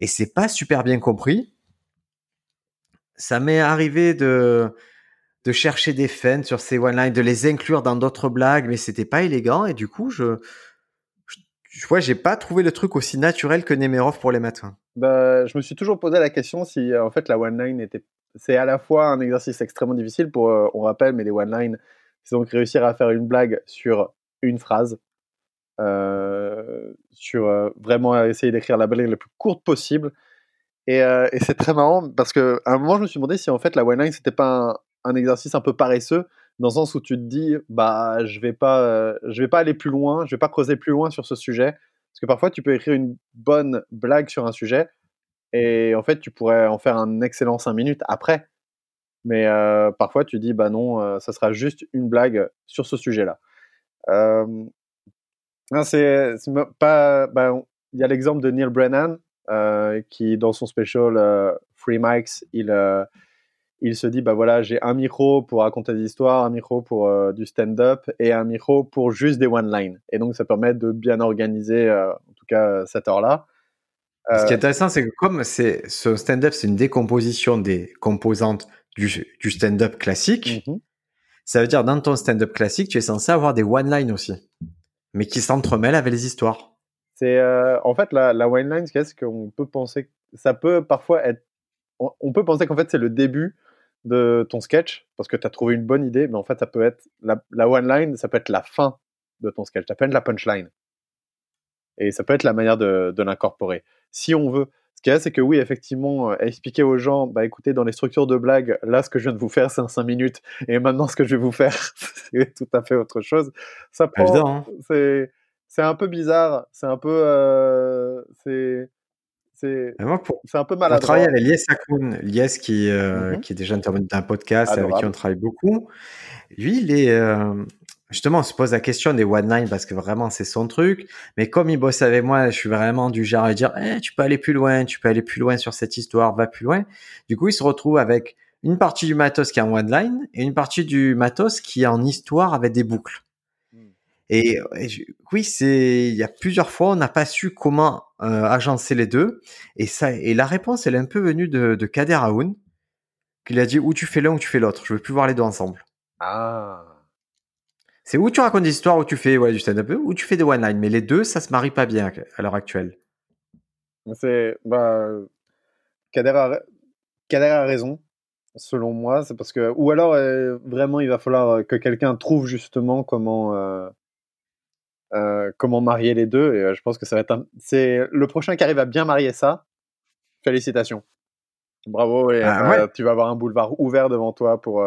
et c'est pas super bien compris. Ça m'est arrivé de de chercher des fans sur ces one-line, de les inclure dans d'autres blagues, mais c'était pas élégant et du coup je je, vois, j'ai pas trouvé le truc aussi naturel que Nemerov pour les mettre. Bah, je me suis toujours posé la question si en fait la one-line était c'est à la fois un exercice extrêmement difficile pour euh, on rappelle mais les one-line c'est donc réussir à faire une blague sur une phrase, euh, sur euh, vraiment essayer d'écrire la blague la plus courte possible. Et, euh, c'est très marrant parce qu'à un moment, je me suis demandé si en fait la one line c'était pas un, exercice un peu paresseux dans le sens où tu te dis bah je vais pas euh, je vais pas aller plus loin, je vais pas creuser plus loin sur ce sujet parce que parfois tu peux écrire une bonne blague sur un sujet et en fait tu pourrais en faire un excellent 5 minutes après mais euh, parfois, tu dis, bah non, euh, ça sera juste une blague sur ce sujet-là. C'est pas. Bah, il y a l'exemple de Neil Brennan qui, dans son special Free Mics, il il se dit bah voilà j'ai un micro pour raconter des histoires un micro pour du stand-up et un micro pour juste des one line et donc ça permet de bien organiser en tout cas cette heure là ce qui est intéressant c'est que comme c'est ce stand-up c'est une décomposition des composantes du, du stand-up classique, mmh ça veut dire dans ton stand-up classique, tu es censé avoir des one-line aussi, mais qui s'entremêlent avec les histoires. C'est euh, en fait la, la one-line, c'est qu'on peut penser, ça peut parfois être, on, peut penser qu'en fait c'est le début de ton sketch parce que tu as trouvé une bonne idée, mais en fait ça peut être la, la one-line, ça peut être la fin de ton sketch, ça peut être la punchline. Et ça peut être la manière de, de l'incorporer. Si on veut, ce qu'il y a, c'est que oui, effectivement, euh, expliquer aux gens, bah écoutez, dans les structures de blague, là, ce que je viens de vous faire, c'est un 5 minutes, et maintenant, ce que je vais vous faire, c'est tout à fait autre chose. Ça prend. Hein. C'est, c'est un peu bizarre, c'est un peu. Euh, c'est. C'est, un peu maladroit. On travaille avec Lies Akoun, Lies qui, euh, mm-hmm. qui est déjà intervenu d'un podcast, avec qui on travaille beaucoup. Lui, il est, euh, justement, on se pose la question des one line parce que vraiment c'est son truc. Mais comme il bosse avec moi, je suis vraiment du genre à dire, eh, tu peux aller plus loin, tu peux aller plus loin sur cette histoire, va plus loin. Du coup, il se retrouve avec une partie du matos qui est en one line et une partie du matos qui est en histoire avec des boucles. Et, oui, c'est il y a plusieurs fois on n'a pas su comment euh, agencer les deux et ça et la réponse elle est un peu venue de, de Kader Aoun qui a dit ou tu fais l'un ou tu fais l'autre. Je veux plus voir les deux ensemble. Ah. C'est où tu racontes des histoires, où tu fais ouais, du stand-up, ou tu fais des one-line. Mais les deux, ça se marie pas bien à l'heure actuelle. C'est. Bah, Kader, a, Kader a raison, selon moi. C'est parce que. Ou alors, euh, vraiment, il va falloir que quelqu'un trouve justement comment. Euh, euh, comment marier les deux. Et je pense que ça va être C'est le prochain qui arrive à bien marier ça. Félicitations. Bravo. Et ah, tu vas avoir un boulevard ouvert devant toi pour,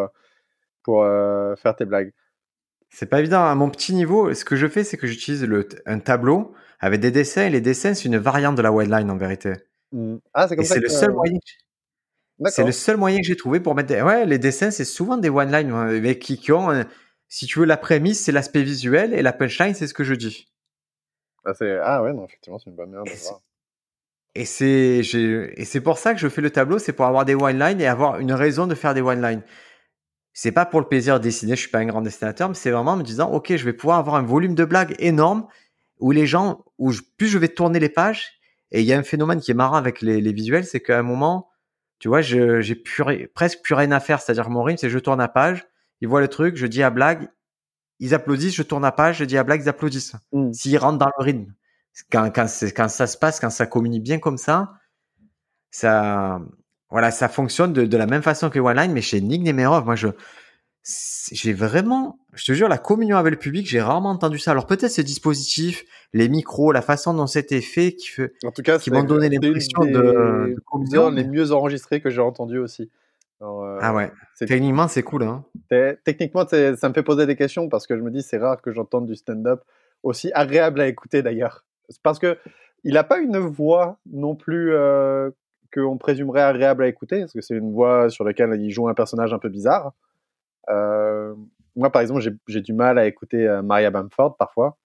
pour faire tes blagues. C'est pas évident. À mon petit niveau, ce que je fais, c'est que j'utilise un tableau avec des dessins. Et les dessins, c'est une variante de la line en vérité. Mmh. Ah, c'est comme C'est le seul moyen. C'est le seul moyen que j'ai trouvé pour mettre. Des... Ouais, les dessins, c'est souvent des one line avec qui, qui ont. Si tu veux, la prémisse, c'est l'aspect visuel et la punchline, c'est ce que je dis. Ah, ah ouais, non, effectivement, c'est une bonne manière de voir. Et c'est, et c'est pour ça que je fais le tableau, c'est pour avoir des one line et avoir une raison de faire des one line. c'est pas pour le plaisir de dessiner, je suis pas un grand dessinateur, mais c'est vraiment en me disant, ok, je vais pouvoir avoir un volume de blagues énorme où les gens, où plus je vais tourner les pages, et il y a un phénomène qui est marrant avec les, visuels, c'est qu'à un moment, tu vois, j'ai presque plus rien à faire, c'est-à-dire mon rythme, c'est je tourne la page, ils voient le truc, je dis à blague, ils applaudissent, je tourne la page, je dis à blague, ils applaudissent. Mmh. S'ils rentrent dans le rythme. Quand, quand, quand ça se passe, quand ça communique bien comme ça, ça, voilà, ça fonctionne de, la même façon que OneLine, mais chez Nick Nemerov, moi, je, j'ai vraiment, je te jure, la communion avec le public, j'ai rarement entendu ça. Alors peut-être ce dispositif, les micros, la façon dont c'était fait, qui fait, en tout cas, qui m'ont donné l'impression de, communion. les mieux enregistrés que j'ai entendu aussi. Euh, ah ouais. Techniquement, c'est cool. Hein. Techniquement, ça me fait poser des questions parce que je me dis, c'est rare que j'entende du stand-up aussi agréable à écouter d'ailleurs. Parce que il n'a pas une voix non plus euh, qu'on présumerait agréable à écouter, parce que c'est une voix sur laquelle il joue un personnage un peu bizarre. Euh, moi, par exemple, j'ai du mal à écouter euh, Maria Bamford parfois.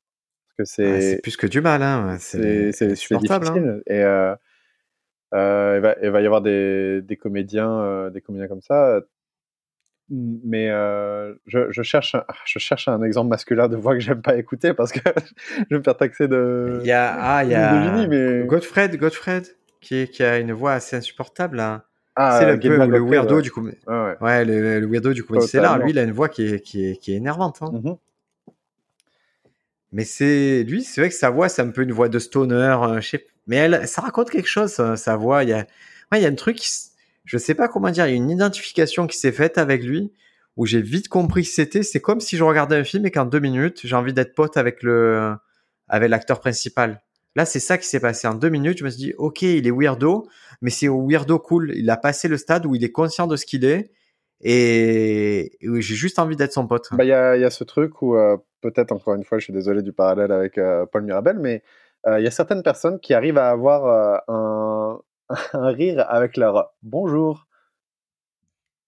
Parce que c'est plus que du mal, hein. c'est. Hein. Et euh, il, va, il, va, y avoir des, des comédiens, des comédiens comme ça. Mais je, je, cherche un, je cherche un exemple masculin de voix que j'aime pas écouter parce que je vais me faire taxer de. Il y a, ah, il y a mais... Godfred, Godfred qui, qui a une voix assez insupportable. Hein. Ah, c'est le, le weirdo du coup. Ouais, le, weirdo du coup. C'est là, lui, il a une voix qui est, qui est, qui est énervante. Hein. Mmh mais c'est lui, c'est vrai que sa voix, c'est un peu une voix de stoner. Euh, mais elle, ça raconte quelque chose, sa voix. Il y a, il y a un truc, je sais pas comment dire, il y a une identification qui s'est faite avec lui où j'ai vite compris que c'était. C'est comme si je regardais un film et qu'en deux minutes, j'ai envie d'être pote avec le, avec l'acteur principal. Là, c'est ça qui s'est passé. En deux minutes, je me suis dit, OK, il est weirdo, mais c'est weirdo cool. Il a passé le stade où il est conscient de ce qu'il est et, j'ai juste envie d'être son pote. Bah, il y, a, y, a, ce truc où, euh, peut-être encore une fois, je suis désolé du parallèle avec euh, Paul Mirabel, mais il y a certaines personnes qui arrivent à avoir un, un, rire avec leur bonjour.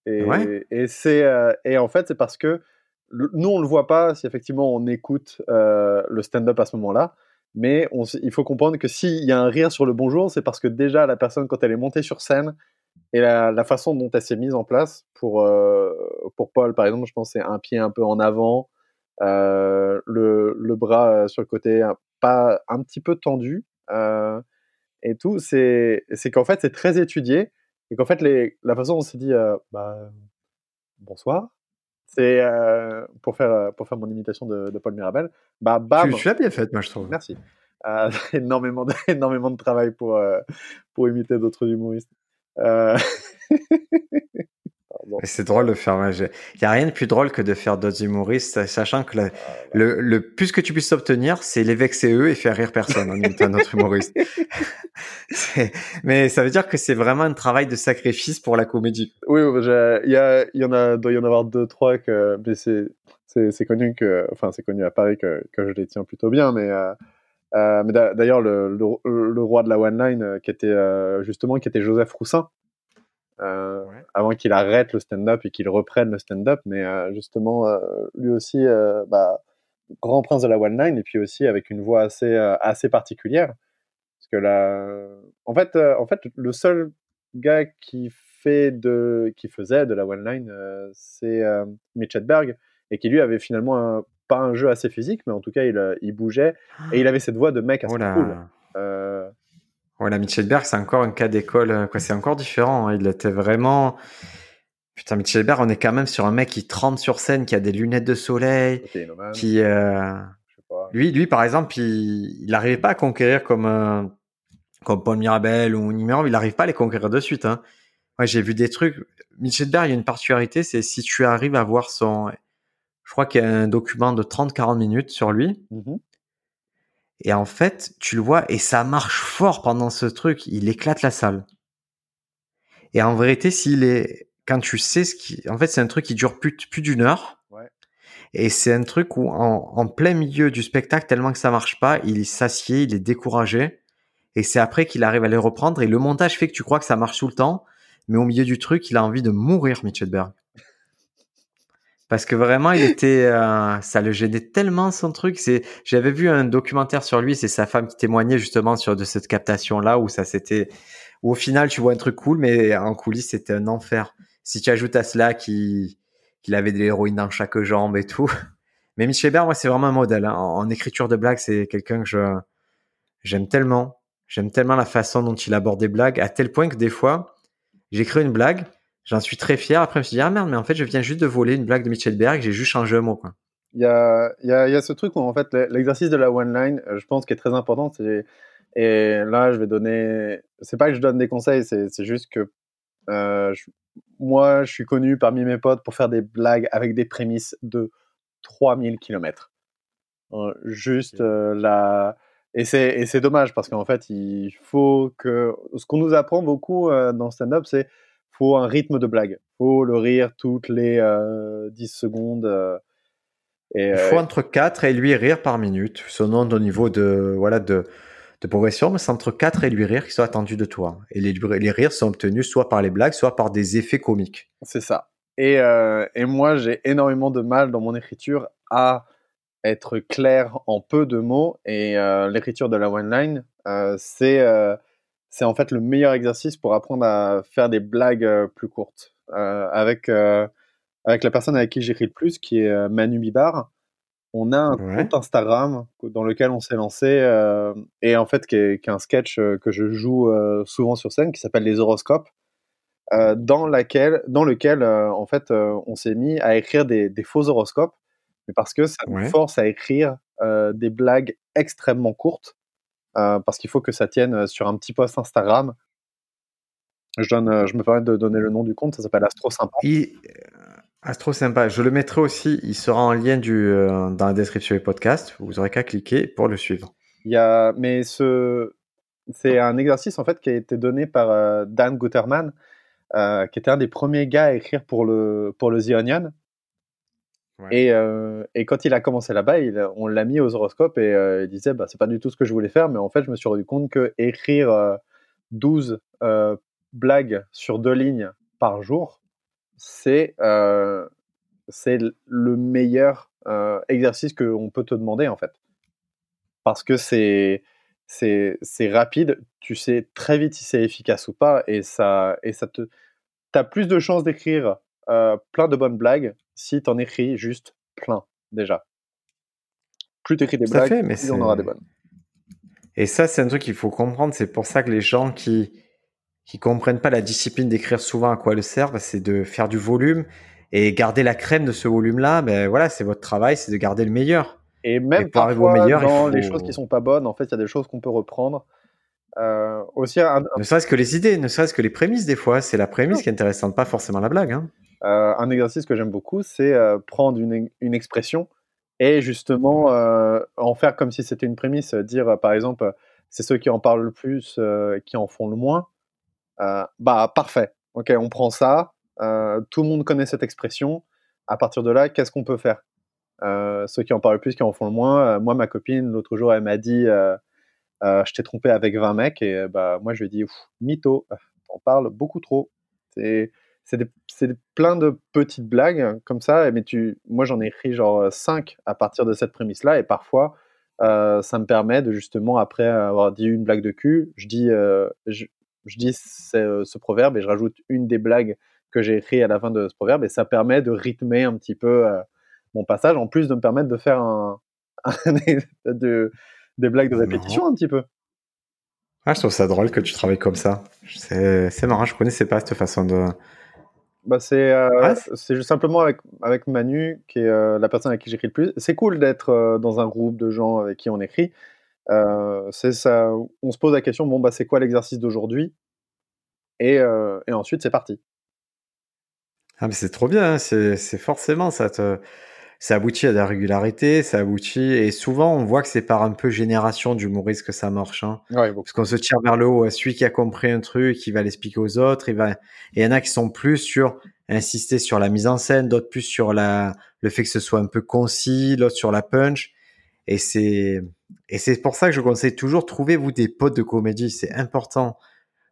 Et, et, c'est, et en fait, c'est parce que nous, on ne le voit pas si effectivement on écoute le stand-up à ce moment-là. Mais il faut comprendre que s'il y a un rire sur le bonjour, c'est parce que déjà la personne, quand elle est montée sur scène, et la, façon dont elle s'est mise en place, pour, euh, pour Paul par exemple, je pense c'est un pied un peu en avant, euh, le, le, bras euh, sur le côté pas un petit peu tendu, et tout, c'est qu'en fait c'est très étudié, et qu'en fait les, la façon dont on s'est dit bah, bonsoir, c'est euh, pour faire euh, pour faire mon imitation de, Paul Mirabel. Bah bam. Tu, tu l'as bien faite, moi je trouve. Merci. Euh, énormément de, énormément de travail pour pour imiter d'autres humoristes. C'est drôle de faire. Il n'y a rien de plus drôle que de faire d'autres humoristes, sachant que le, le, plus que tu puisses obtenir, c'est les vexer eux et faire rire personne en imitant un autre humoriste. Mais ça veut dire que c'est vraiment un travail de sacrifice pour la comédie. Oui, il y, a, y en a, doit y en avoir deux, trois que c'est connu que, enfin c'est connu à Paris que, que, je les tiens plutôt bien, mais. Euh, euh, mais d'ailleurs, le, le, roi de la one line, euh, qui était justement qui était Joseph Roussin, euh, avant qu'il arrête le stand-up et qu'il reprenne le stand-up. Mais euh, justement, euh, lui aussi, bah, grand prince de la one line et puis aussi avec une voix assez, assez particulière. Parce que là, en fait, en fait, le seul gars qui fait de, qui faisait de la one line, c'est Mitch Hedberg et qui lui avait finalement pas un jeu assez physique, mais en tout cas, il, il bougeait et il avait cette voix de mec assez oh cool. Voilà, Berg, c'est encore un cas d'école, euh, quoi. C'est encore différent. Hein. Il était vraiment. Putain, Berg, on est quand même sur un mec qui trempe sur scène, qui a des lunettes de soleil, qui. Euh... Lui, lui, par exemple, il n'arrivait pas à conquérir comme euh, comme Paul Mirabel ou Numéro, il n'arrive pas à les conquérir de suite. Hein. Moi, j'ai vu des trucs. Berg, il y a une particularité, c'est si tu arrives à voir son. Je crois qu'il y a un document de 30-40 minutes sur lui. Mmh et en fait, tu le vois, et ça marche fort pendant ce truc. Il éclate la salle. Et en vérité, s'il est, quand tu sais ce qui, en fait, c'est un truc qui dure plus, plus d'une heure. Et c'est un truc où, en, plein milieu du spectacle, tellement que ça marche pas, il s'assied, il est découragé. Et c'est après qu'il arrive à les reprendre. Et le montage fait que tu crois que ça marche tout le temps. Mais au milieu du truc, il a envie de mourir, Mitch parce que vraiment il était euh, ça le gênait tellement son truc c'est j'avais vu un documentaire sur lui c'est sa femme qui témoignait justement sur de cette captation là où ça c'était où au final tu vois un truc cool mais en coulisses c'était un enfer si tu ajoutes à cela qui qu'il avait de l'héroïne dans chaque jambe et tout. Mais Mitch Hébert, moi, c'est vraiment un modèle. Hein. En, écriture de blagues, c'est quelqu'un que je j'aime tellement. J'aime tellement la façon dont il aborde des blagues, à tel point que des fois, j'écris une blague, j'en suis très fier. Après, je me suis dit, ah merde, mais en fait, je viens juste de voler une blague de Mitchell Berg, j'ai juste changé un mot. Quoi. Il y a, il y, a, il y a ce truc où, en fait, l'exercice de la one line, euh, je pense, qui est très important. Et là, je vais donner. C'est pas que je donne des conseils, c'est juste que euh, moi, je suis connu parmi mes potes pour faire des blagues avec des prémices de 3000 km. Euh, juste euh, la. Et c'est dommage parce qu'en fait, il faut que. Ce qu'on nous apprend beaucoup euh, dans stand-up, c'est faut un rythme de blague. faut le rire toutes les 10 secondes. et, il faut entre 4 et 8 rires par minute, selon au niveau de, voilà, de, de progression, mais c'est entre 4 et 8 rires qui sont attendus de toi. Et les, les rires sont obtenus soit par les blagues, soit par des effets comiques. C'est ça. Et, euh, et moi, j'ai énormément de mal dans mon écriture à être clair en peu de mots. Et euh, l'écriture de la one line, euh, c'est c'est en fait le meilleur exercice pour apprendre à faire des blagues plus courtes. avec, avec la personne avec qui j'écris le plus, qui est Manu Bibar, on a un compte Instagram dans lequel on s'est lancé euh, et en fait qui est, un sketch euh, que je joue euh, souvent sur scène qui s'appelle les horoscopes dans laquelle dans lequel en fait on s'est mis à écrire des, faux horoscopes mais parce que ça nous force à écrire des blagues extrêmement courtes parce qu'il faut que ça tienne sur un petit post Instagram je donne je me permets de donner le nom du compte ça s'appelle Astro Sympa Astro sympa. Je le mettrai aussi. Il sera en lien du, euh, dans la description du podcast. Vous aurez qu'à cliquer pour le suivre. Il y a, mais ce, c'est un exercice en fait qui a été donné par euh, Dan Guterman, euh, qui était un des premiers gars à écrire pour le pour le The Onion. Et, et, quand il a commencé là-bas, on l'a mis aux horoscopes et il disait bah, c'est pas du tout ce que je voulais faire, mais en fait, je me suis rendu compte que écrire 12 blagues sur deux lignes par jour, c'est euh, le meilleur euh, exercice qu'on peut te demander en fait. Parce que c'est rapide, tu sais très vite si c'est efficace ou pas, et ça, et ça te. as plus de chances d'écrire euh, plein de bonnes blagues si tu en écris juste plein, déjà. Plus tu écris des blagues, mais plus on aura des bonnes. Et ça, c'est un truc qu'il faut comprendre. C'est pour ça que les gens qui, qui comprennent pas la discipline d'écrire souvent à quoi elle sert, c'est de faire du volume et garder la crème de ce volume-là. Ben voilà, c'est votre travail, c'est de garder le meilleur. Et même parfois, meilleur, dans les choses qui sont pas bonnes, en fait, il y a des choses qu'on peut reprendre. Euh, aussi, ne serait-ce que les idées, ne serait-ce que les prémices des fois. C'est la prémisse qui est intéressante, pas forcément la blague. Hein. Euh, un exercice que j'aime beaucoup, c'est euh, prendre une, une, expression et justement en faire comme si c'était une prémisse. Dire, par exemple, c'est ceux qui en parlent le plus qui en font le moins. Euh, bah parfait. Ok, on prend ça. Euh, tout le monde connaît cette expression. À partir de là, qu'est-ce qu'on peut faire? Euh, Ceux qui en parlent le plus, qui en font le moins. moi, ma copine, l'autre jour, elle m'a dit Je t'ai trompé avec 20 mecs. Et bah, moi, je lui ai dit Mytho, t'en parles beaucoup trop. C'est c'est plein de petites blagues comme ça, mais tu, moi j'en ai écrit genre 5 à partir de cette prémisse-là, et parfois ça me permet de justement, après avoir dit une blague de cul, je dis, je dis ce, ce proverbe et je rajoute une des blagues que j'ai écrit à la fin de ce proverbe et ça permet de rythmer un petit peu euh, mon passage en plus de me permettre de faire un, de, des blagues de répétition un petit peu. Ah, je trouve ça drôle que tu travailles comme ça. C'est marrant, je connaissais pas cette façon de. Bah c'est euh, juste simplement avec, avec Manu, qui est euh, la personne avec qui j'écris le plus. C'est cool d'être dans un groupe de gens avec qui on écrit, euh, c'est ça, on se pose la question, bon, bah, c'est quoi l'exercice d'aujourd'hui? Et, euh, et, ensuite, c'est parti. Ah, mais c'est trop bien, hein, c'est forcément ça te. Ça aboutit à de la régularité, ça aboutit. Et souvent, on voit que c'est par un peu génération d'humoristes que ça marche. Hein. Parce qu'on se tire vers le haut. Celui qui a compris un truc, il va l'expliquer aux autres. Il va... Et il y en a qui sont plus sur insister sur la mise en scène, d'autres plus sur la... le fait que ce soit un peu concis, l'autre sur la punch. Et c'est et c'est pour ça que je conseille toujours trouvez-vous des potes de comédie, c'est important.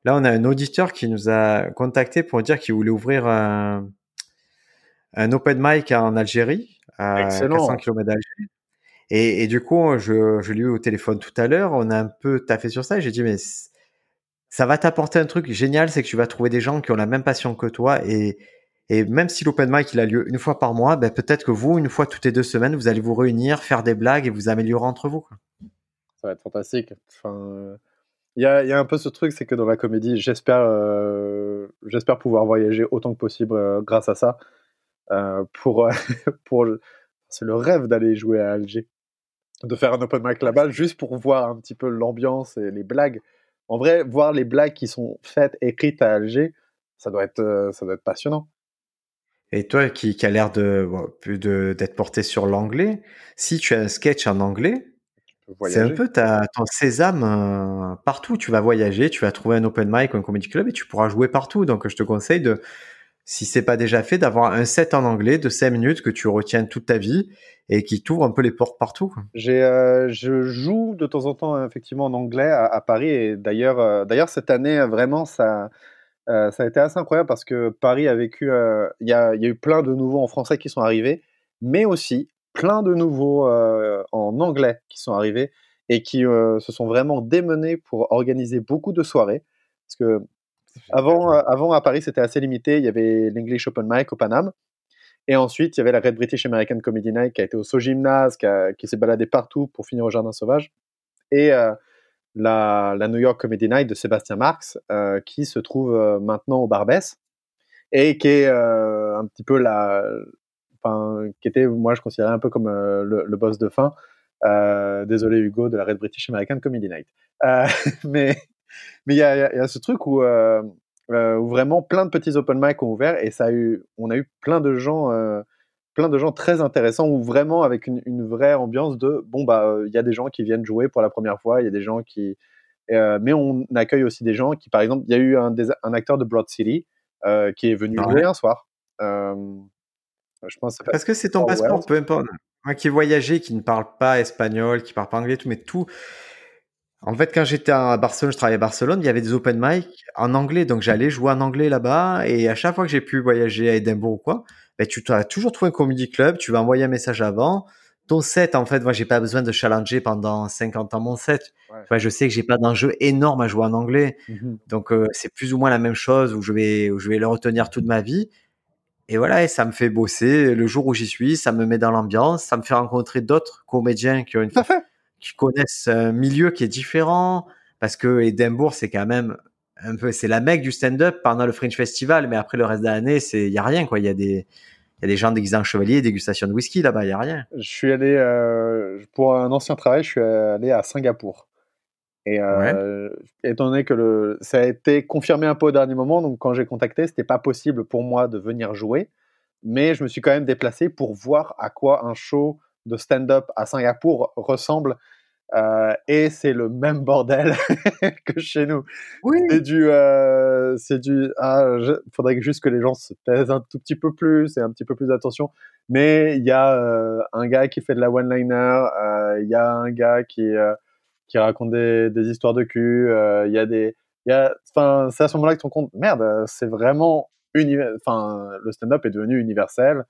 Là, on a un auditeur qui nous a contacté pour dire qu'il voulait ouvrir un, un open mic en Algérie, à 400 km d'Algérie. Et, et, du coup, je, je l'ai eu au téléphone tout à l'heure, on a un peu taffé sur ça, et j'ai dit, mais ça va t'apporter un truc génial, c'est que tu vas trouver des gens qui ont la même passion que toi, et, Et même si l'open mic il a lieu une fois par mois, ben, peut-être que vous, une fois toutes les deux semaines, vous allez vous réunir, faire des blagues et vous améliorer entre vous. Ça va être fantastique. Enfin, il y a, y a, un peu ce truc, c'est que dans la comédie, j'espère, euh, j'espère pouvoir voyager autant que possible euh, grâce à ça. Euh, pour, pour, c'est le rêve d'aller jouer à Alger, de faire un open mic là-bas, juste pour voir un petit peu l'ambiance et les blagues. En vrai, voir les blagues qui sont faites, écrites à Alger, ça doit être, ça doit être passionnant. Et toi, qui, qui a l'air de, de d'être porté sur l'anglais, si tu as un sketch en anglais, c'est un peu ta, ton sésame euh, partout. Tu vas voyager, tu vas trouver un open mic ou un comedy club et tu pourras jouer partout. Donc, je te conseille de, si c'est pas déjà fait, d'avoir un set en anglais de 5 minutes que tu retiens toute ta vie et qui t'ouvre un peu les portes partout. J'ai, euh, je joue de temps en temps effectivement en anglais à, Paris et d'ailleurs, euh, d'ailleurs cette année vraiment ça, ça a été assez incroyable parce que Paris a vécu, il y a, y, a, eu plein de nouveaux en français qui sont arrivés, mais aussi plein de nouveaux euh, en anglais qui sont arrivés et qui euh, se sont vraiment démenés pour organiser beaucoup de soirées. Parce que avant, euh, avant à Paris, c'était assez limité. Il y avait l'English Open Mic au Paname. Et ensuite, il y avait la Red British American Comedy Night qui a été au So Gymnase, qui, s'est baladé partout pour finir au Jardin Sauvage. Et la, la, New York Comedy Night de Sébastien Marx, qui se trouve maintenant au Barbès et qui est un petit peu la, qui était, moi, je considérais un peu comme euh, le, boss de fin. Euh, désolé Hugo de la Red British American Comedy Night. Euh, mais mais il y a, y a, ce truc où, où, vraiment plein de petits open mic ont ouvert et ça a eu, on a eu plein de gens, plein de gens très intéressants ou vraiment avec une, une vraie ambiance de bon bah il y a des gens qui viennent jouer pour la première fois, il y a des gens qui, mais on accueille aussi des gens qui, par exemple, il y a eu un, un acteur de Broad City qui est venu jouer un soir. Je pense Parce que c'est ton passeport, peu importe. Moi qui ai voyagé, qui ne parle pas espagnol, qui parle pas anglais, tout, mais tout. En fait, quand j'étais à Barcelone, je travaillais à Barcelone, il y avait des open mic en anglais, donc j'allais jouer en anglais là-bas, et à chaque fois que j'ai pu voyager à Edinburgh ou quoi, ben, tu as toujours trouvé un comedy club, tu vas envoyer un message avant. Ton set, en fait, moi, j'ai pas besoin de challenger pendant 50 ans mon set. je sais que j'ai pas d'enjeu énorme à jouer en anglais. Mmh donc, euh, c'est plus ou moins la même chose où je vais, où je vais le retenir toute ma vie. Et voilà, et ça me fait bosser. Le jour où j'y suis, ça me met dans l'ambiance, ça me fait rencontrer d'autres comédiens qui, ont une... qui connaissent un milieu qui est différent. Parce que Edinburgh, c'est quand même un peu, c'est la mecque du stand-up pendant le Fringe Festival, mais après le reste de l'année, c'est, il y a rien, quoi. Il y a des, il y a des gens déguisés en chevalier, dégustation de whisky là-bas, il y a rien. Je suis allé, euh, pour un ancien travail, je suis allé à Singapour. Et euh, étant donné que le, ça a été confirmé un peu au dernier moment, donc quand j'ai contacté, c'était pas possible pour moi de venir jouer, mais je me suis quand même déplacé pour voir à quoi un show de stand-up à Singapour ressemble. Euh, et c'est le même bordel que chez nous. Oui. C'est du, euh, c'est du. Ah, faudrait juste que les gens se taisent un tout petit peu plus et un petit peu plus d'attention. Mais il y a euh, un gars qui fait de la one-liner, il y a un gars qui qui racontent des, des histoires de cul. Il y a des, il y a, enfin, c'est à ce moment-là que tu te rends compte, merde, c'est vraiment enfin, le stand-up est devenu universel.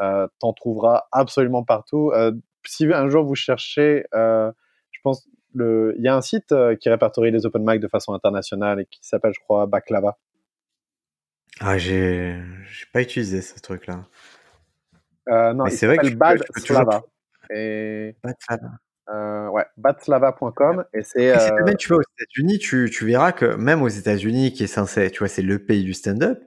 Euh, T'en trouveras absolument partout. Euh, si un jour vous cherchez, euh, je pense, le, il y a un site euh, qui répertorie les open mic de façon internationale et qui s'appelle, je crois, Baklava. Ah, j'ai, j'ai pas utilisé ce truc-là. Non, c'est vrai que Bad Slava. Et... Bad Slava. Euh, ouais, batslava.com et c'est. Euh... tu vois, aux États-Unis, tu, tu verras que même aux États-Unis, qui est censé, tu vois, c'est le pays du stand-up,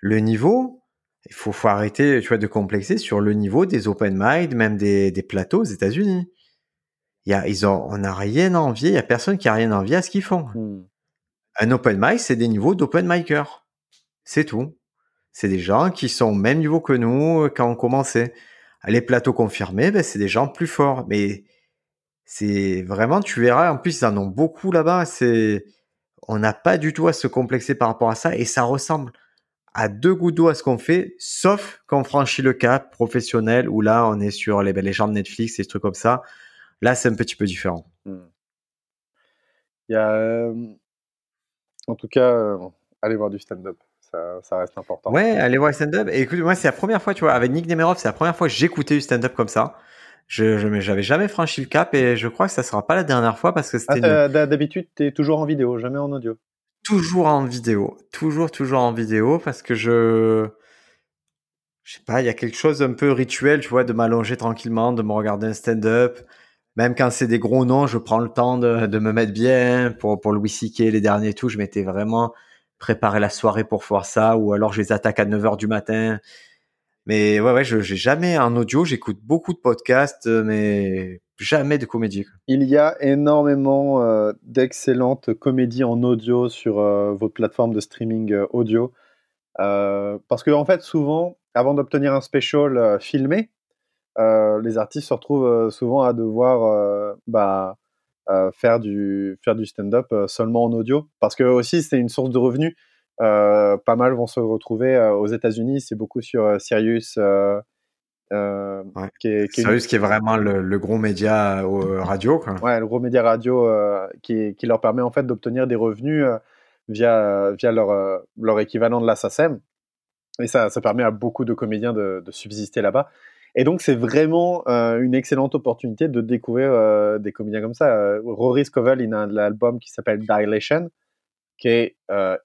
le niveau, il faut, faut arrêter, tu vois, de complexer sur le niveau des open mic, même des, des plateaux aux États-Unis. Il y a, ils ont, on n'a rien à envier, il y a personne qui a rien à envier à ce qu'ils font. Hmm. Un open mic, c'est des niveaux d'open micer. C'est tout. C'est des gens qui sont au même niveau que nous quand on commençait. Les plateaux confirmés, ben, c'est des gens plus forts. Mais c'est vraiment, tu verras, en plus, ils en ont beaucoup là-bas. C'est, on n'a pas du tout à se complexer par rapport à ça et ça ressemble à deux gouttes d'eau à ce qu'on fait, sauf quand on franchit le cap professionnel où là, on est sur les, ben, les gens de Netflix et des trucs comme ça. Là, c'est un petit peu différent. Hmm. Il y a, euh, en tout cas, euh, allez voir du stand-up. Ça, ça, reste important. Ouais, allez voir du stand-up. Et écoute, moi, c'est la première fois, tu vois, avec Nick Nemerov, c'est la première fois que j'écoutais du stand-up comme ça. Je, je j'avais jamais franchi le cap et je crois que ça sera pas la dernière fois parce que c'était. Ah, D'habitude, tu es toujours en vidéo, jamais en audio. Toujours en vidéo, toujours toujours en vidéo parce que je je sais pas, il y a quelque chose un peu rituel, tu vois, de m'allonger tranquillement, de me regarder un stand-up. Même quand c'est des gros noms, je prends le temps de, de me mettre bien. Pour, pour Louis C.K. les derniers tout, je m'étais vraiment préparé la soirée pour voir ça, ou alors je les attaque à 9h du matin. Mais ouais, ouais, je j'ai jamais en audio, j'écoute beaucoup de podcasts, mais jamais de comédie. Il y a énormément euh, d'excellentes comédies en audio sur euh, votre plateforme de streaming euh, audio. parce que en fait, souvent, avant d'obtenir un special filmé, les artistes se retrouvent souvent à devoir bah, faire du, faire du stand-up seulement en audio. Parce que aussi, c'est une source de revenus. pas mal vont se retrouver aux États-Unis, c'est beaucoup sur Sirius. Qui est, qui Sirius qui est vraiment le, gros média radio. Quoi. Ouais, le gros média radio qui, qui, leur permet en fait d'obtenir des revenus via, via leur, leur équivalent de la SACEM. Et ça, ça permet à beaucoup de comédiens de, de subsister là-bas. Et donc, c'est vraiment euh, une excellente opportunité de découvrir euh, des comédiens comme ça. Euh, Rory Scovel, il a un album qui s'appelle Dilation, qui est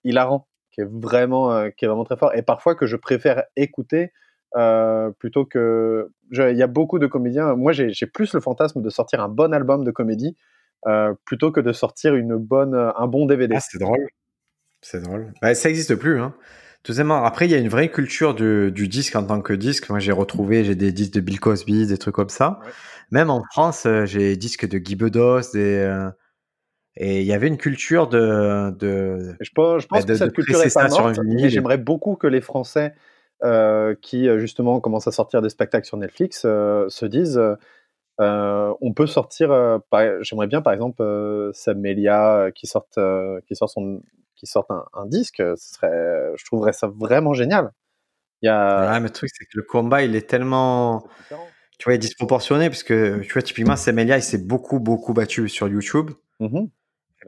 hilarant, qui est, vraiment, qui est vraiment très fort. Et parfois que je préfère écouter plutôt que. Il y a beaucoup de comédiens. Moi, j'ai plus le fantasme de sortir un bon album de comédie plutôt que de sortir une bonne, un bon DVD. Ah, c'est drôle. C'est drôle. Bah, ça n'existe plus. Hein. Deuxièmement, après, il y a une vraie culture du, disque en tant que disque. Moi, j'ai retrouvé, j'ai des disques de Bill Cosby, des trucs comme ça. Même en France, euh, j'ai des disques de Guy Bedos, des, euh, et il y avait une culture de. de je pense, je pense bah, que cette culture est pas morte. J'aimerais beaucoup que les Français euh, qui justement commencent à sortir des spectacles sur Netflix se disent. on peut sortir. J'aimerais bien, par exemple, Sam Melia qui sort, qui sort son, qui sortent un, disque, ce serait, je trouverais ça vraiment génial. Il y a... Ouais, mais le truc, c'est que le combat, il est tellement. tu vois, il est disproportionné, parce que, tu vois, typiquement, Semelia, il s'est beaucoup, beaucoup battu sur YouTube mmh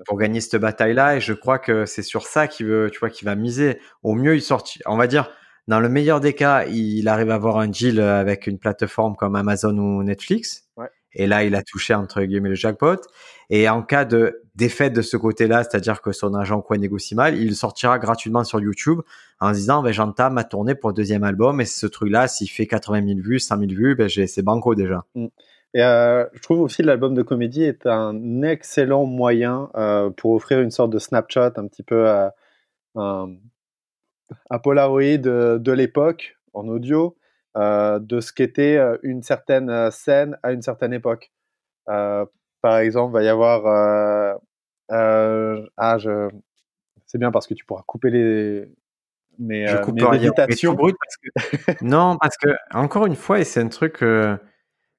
pour gagner cette bataille-là, et je crois que c'est sur ça qu'il veut, tu vois, qu'il va miser. Au mieux, il sort, on va dire, dans le meilleur des cas, il arrive à avoir un deal avec une plateforme comme Amazon ou Netflix. Ouais. Et là, il a touché entre guillemets le jackpot. Et en cas de défaite de ce côté-là, c'est-à-dire que son agent quoi négocie mal, il sortira gratuitement sur YouTube en disant ben, j'entame ma tournée pour le deuxième album et ce truc-là, s'il fait 80 000 vues, 100 000 vues, ben, c'est banco déjà. Mm. Et euh, je trouve aussi que l'album de comédie est un excellent moyen euh, pour offrir une sorte de Snapchat un petit peu à, un Polaroid de l'époque en audio euh, de ce qu'était euh, une certaine euh, scène à une certaine époque. par exemple, il va y avoir ah, je... c'est bien parce que tu pourras couper les, mais, je coupe méditations. non, parce que encore une fois, et c'est un truc, que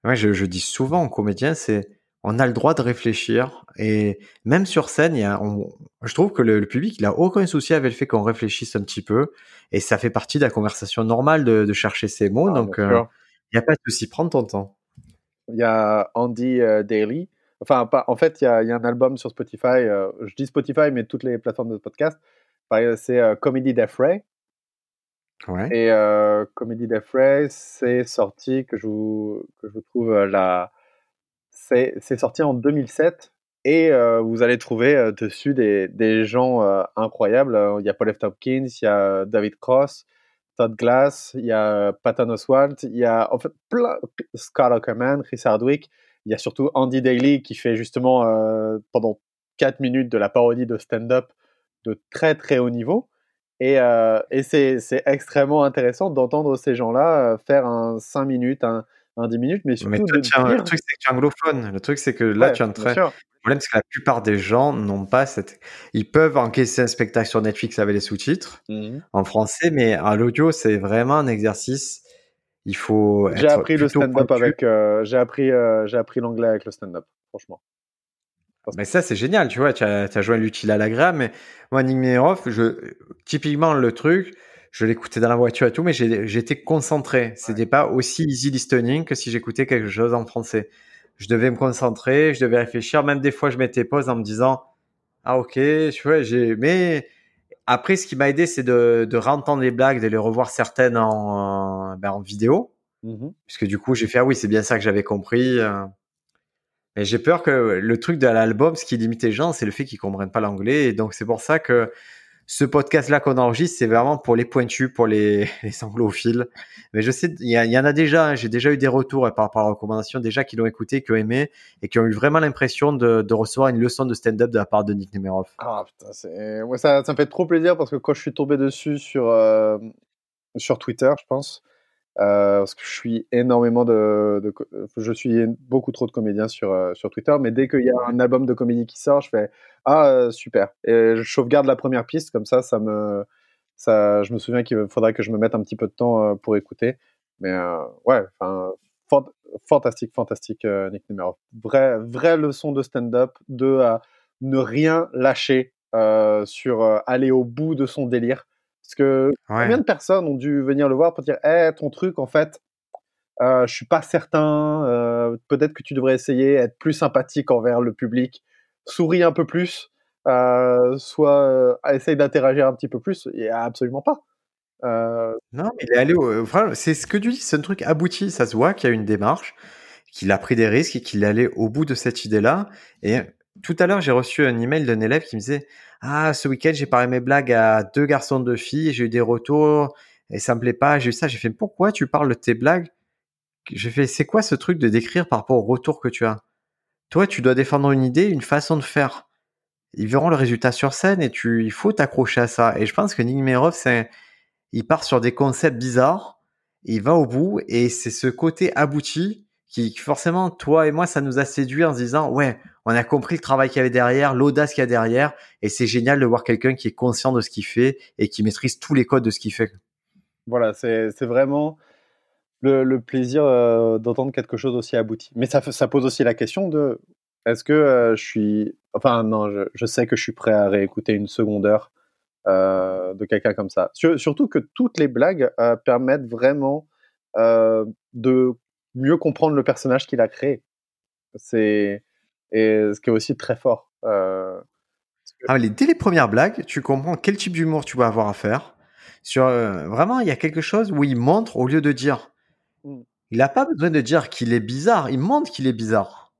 je, je, dis souvent aux comédiens, c'est on a le droit de réfléchir et même sur scène, il y a, je trouve que le, public il a aucun souci avec le fait qu'on réfléchisse un petit peu et ça fait partie de la conversation normale de, de chercher ses mots. Ah, donc euh, il n'y a pas de souci, prends ton temps. Il y a Andy euh, Daly. Enfin, pas, en fait, il y, a, il y, a, un album sur Spotify. Euh, je dis Spotify, mais toutes les plateformes de podcast. C'est Comedy Death Ray. Ouais. Et Comedy Death Ray, c'est sorti que je vous, que je vous trouve la c'est sorti en 2007 et euh, vous allez trouver euh, dessus des, gens euh, incroyables. Il y a Paul F. Tompkins, il y a David Cross, Todd Glass, il y a Patton Oswalt, il y a en fait plein, Scott Ackerman, Chris Hardwick. Il y a surtout Andy Daly qui fait justement pendant 4 minutes de la parodie de stand-up de très très haut niveau. Et, c'est extrêmement intéressant d'entendre ces gens-là faire un 5 minutes, 10 minutes, mais surtout. le truc, c'est que tu es anglophone. Le truc, c'est que là, tu es en train. Le problème, c'est que la plupart des gens n'ont pas cette. Ils peuvent encaisser un spectacle sur Netflix avec les sous-titres mmh en français, mais à l'audio, c'est vraiment un exercice. Il faut. J'ai appris le stand-up avec. Euh, j'ai appris, euh, j'ai appris l'anglais avec le stand-up, franchement. Mais ça, c'est génial, tu vois. Tu as, as joint l'utile à l'agréable. Mais moi, Nick je, typiquement, le truc, je l'écoutais dans la voiture et tout, mais j'étais concentré. C'était pas aussi easy listening que si j'écoutais quelque chose en français. Je devais me concentrer, je devais réfléchir. Même des fois, je mettais pause en me disant, ah ok, tu vois, j'ai. Mais après, ce qui m'a aidé, c'est de, de réentendre les blagues, de les revoir certaines en, ben, en vidéo, mmh puisque du coup, j'ai fait, ah oui, c'est bien ça que j'avais compris. Euh. Mais j'ai peur que le truc de l'album, ce qui limite les gens, c'est le fait qu'ils comprennent pas l'anglais. Et donc, c'est pour ça que ce podcast-là qu'on enregistre, c'est vraiment pour les pointus, pour les, les anglophiles. Mais je sais, il y, en a déjà, hein. j'ai déjà eu des retours par rapport la recommandation, déjà qui l'ont écouté, qui ont aimé et qui ont eu vraiment l'impression de, recevoir une leçon de stand-up de la part de Nick Nemerov. Ah putain, ça, ça me fait trop plaisir parce que quand je suis tombé dessus sur, euh, sur Twitter, je pense, parce que je suis énormément de, je suis beaucoup trop de comédiens sur euh, sur Twitter, mais dès qu'il y a un album de comédie qui sort, je fais ah euh, super. Et je sauvegarde la première piste comme ça, ça me ça, je me souviens qu'il faudrait que je me mette un petit peu de temps pour écouter, mais ouais, enfin fantastique, fantastique Nick Numéro, vraie vraie leçon de stand-up, de ne rien lâcher sur aller au bout de son délire parce que combien de personnes ont dû venir le voir pour dire hey, ton truc, en fait, euh, je suis pas certain, euh, peut-être que tu devrais essayer, être plus sympathique envers le public, souris un peu plus, euh, soit euh, essaye d'interagir un petit peu plus. Il a absolument pas. Euh, non, mais il est allé au... c'est ce que tu dis, c'est un truc abouti, ça se voit qu'il y a une démarche, qu'il a pris des risques et qu'il est allé au bout de cette idée-là. Et tout à l'heure, j'ai reçu un email d'un élève qui me disait ah, ce week-end, j'ai parlé mes blagues à deux garçons, deux filles, j'ai eu des retours et ça me plaît pas. J'ai eu ça, j'ai fait pourquoi tu parles de tes blagues? J'ai fait c'est quoi ce truc de décrire par rapport au retour que tu as? Toi, tu dois défendre une idée, une façon de faire. Ils verront le résultat sur scène et tu, il faut t'accrocher à ça. Et je pense que Nick c'est, il part sur des concepts bizarres, il va au bout et c'est ce côté abouti qui, forcément, toi et moi, ça nous a séduit en se disant, ouais, on a compris le travail qu'il y avait derrière, l'audace qu'il y a derrière, et c'est génial de voir quelqu'un qui est conscient de ce qu'il fait et qui maîtrise tous les codes de ce qu'il fait. Voilà, c'est vraiment le, plaisir euh, d'entendre quelque chose aussi abouti. Mais ça, ça pose aussi la question de, est-ce que euh, je suis, enfin non, je, sais que je suis prêt à réécouter une seconde heure euh, de quelqu'un comme ça. surtout que toutes les blagues permettent vraiment de mieux comprendre le personnage qu'il a créé. C'est et ce qui est aussi très fort. Euh, ah, les, dès les premières blagues, tu comprends quel type d'humour tu vas avoir à faire. Sur euh, vraiment, il y a quelque chose où il montre au lieu de dire. Mmh. Il n'a pas besoin de dire qu'il est bizarre. Il montre qu'il est bizarre.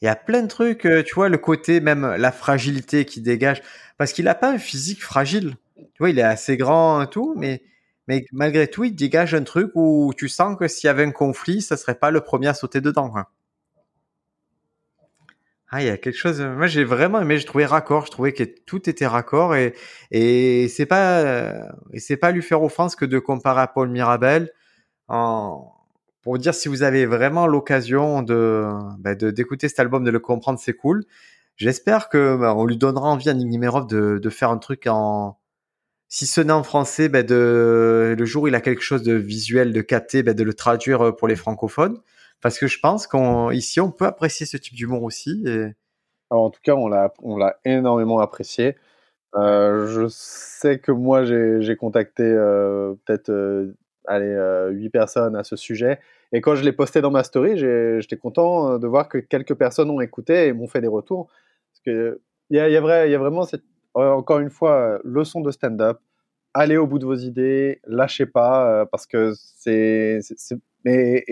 Il y a plein de trucs, euh, tu vois, le côté même la fragilité qui dégage, parce qu'il n'a pas un physique fragile. Tu vois, il est assez grand et tout, mais mais malgré tout, il dégage un truc où tu sens que s'il y avait un conflit, ça serait pas le premier à sauter dedans. Quoi. Ah, il y a quelque chose. Moi, j'ai vraiment aimé. Je trouvais raccord. Je trouvais que tout était raccord et et c'est pas et c'est pas lui faire offense que de comparer à Paul Mirabel. En, pour dire si vous avez vraiment l'occasion de bah, d'écouter cet album, de le comprendre, c'est cool. J'espère que bah, on lui donnera envie à Nick de, de faire un truc en si ce n'est en français, ben de, le jour où il a quelque chose de visuel, de capté, ben de le traduire euh, pour les francophones. Parce que je pense qu'ici, on peut apprécier ce type d'humour aussi. Et... en tout cas, on l'a, on énormément apprécié. Euh, je sais que moi, j'ai, contacté euh, peut-être euh, allez, 8 personnes à ce sujet. Et quand je l'ai posté dans ma story, j'étais content de voir que quelques personnes ont écouté et m'ont fait des retours. Parce qu'il y a, y, a vrai, y a vraiment cette euh, encore une fois, euh, leçon de stand-up. Allez au bout de vos idées, lâchez pas, euh, parce que c'est. Mais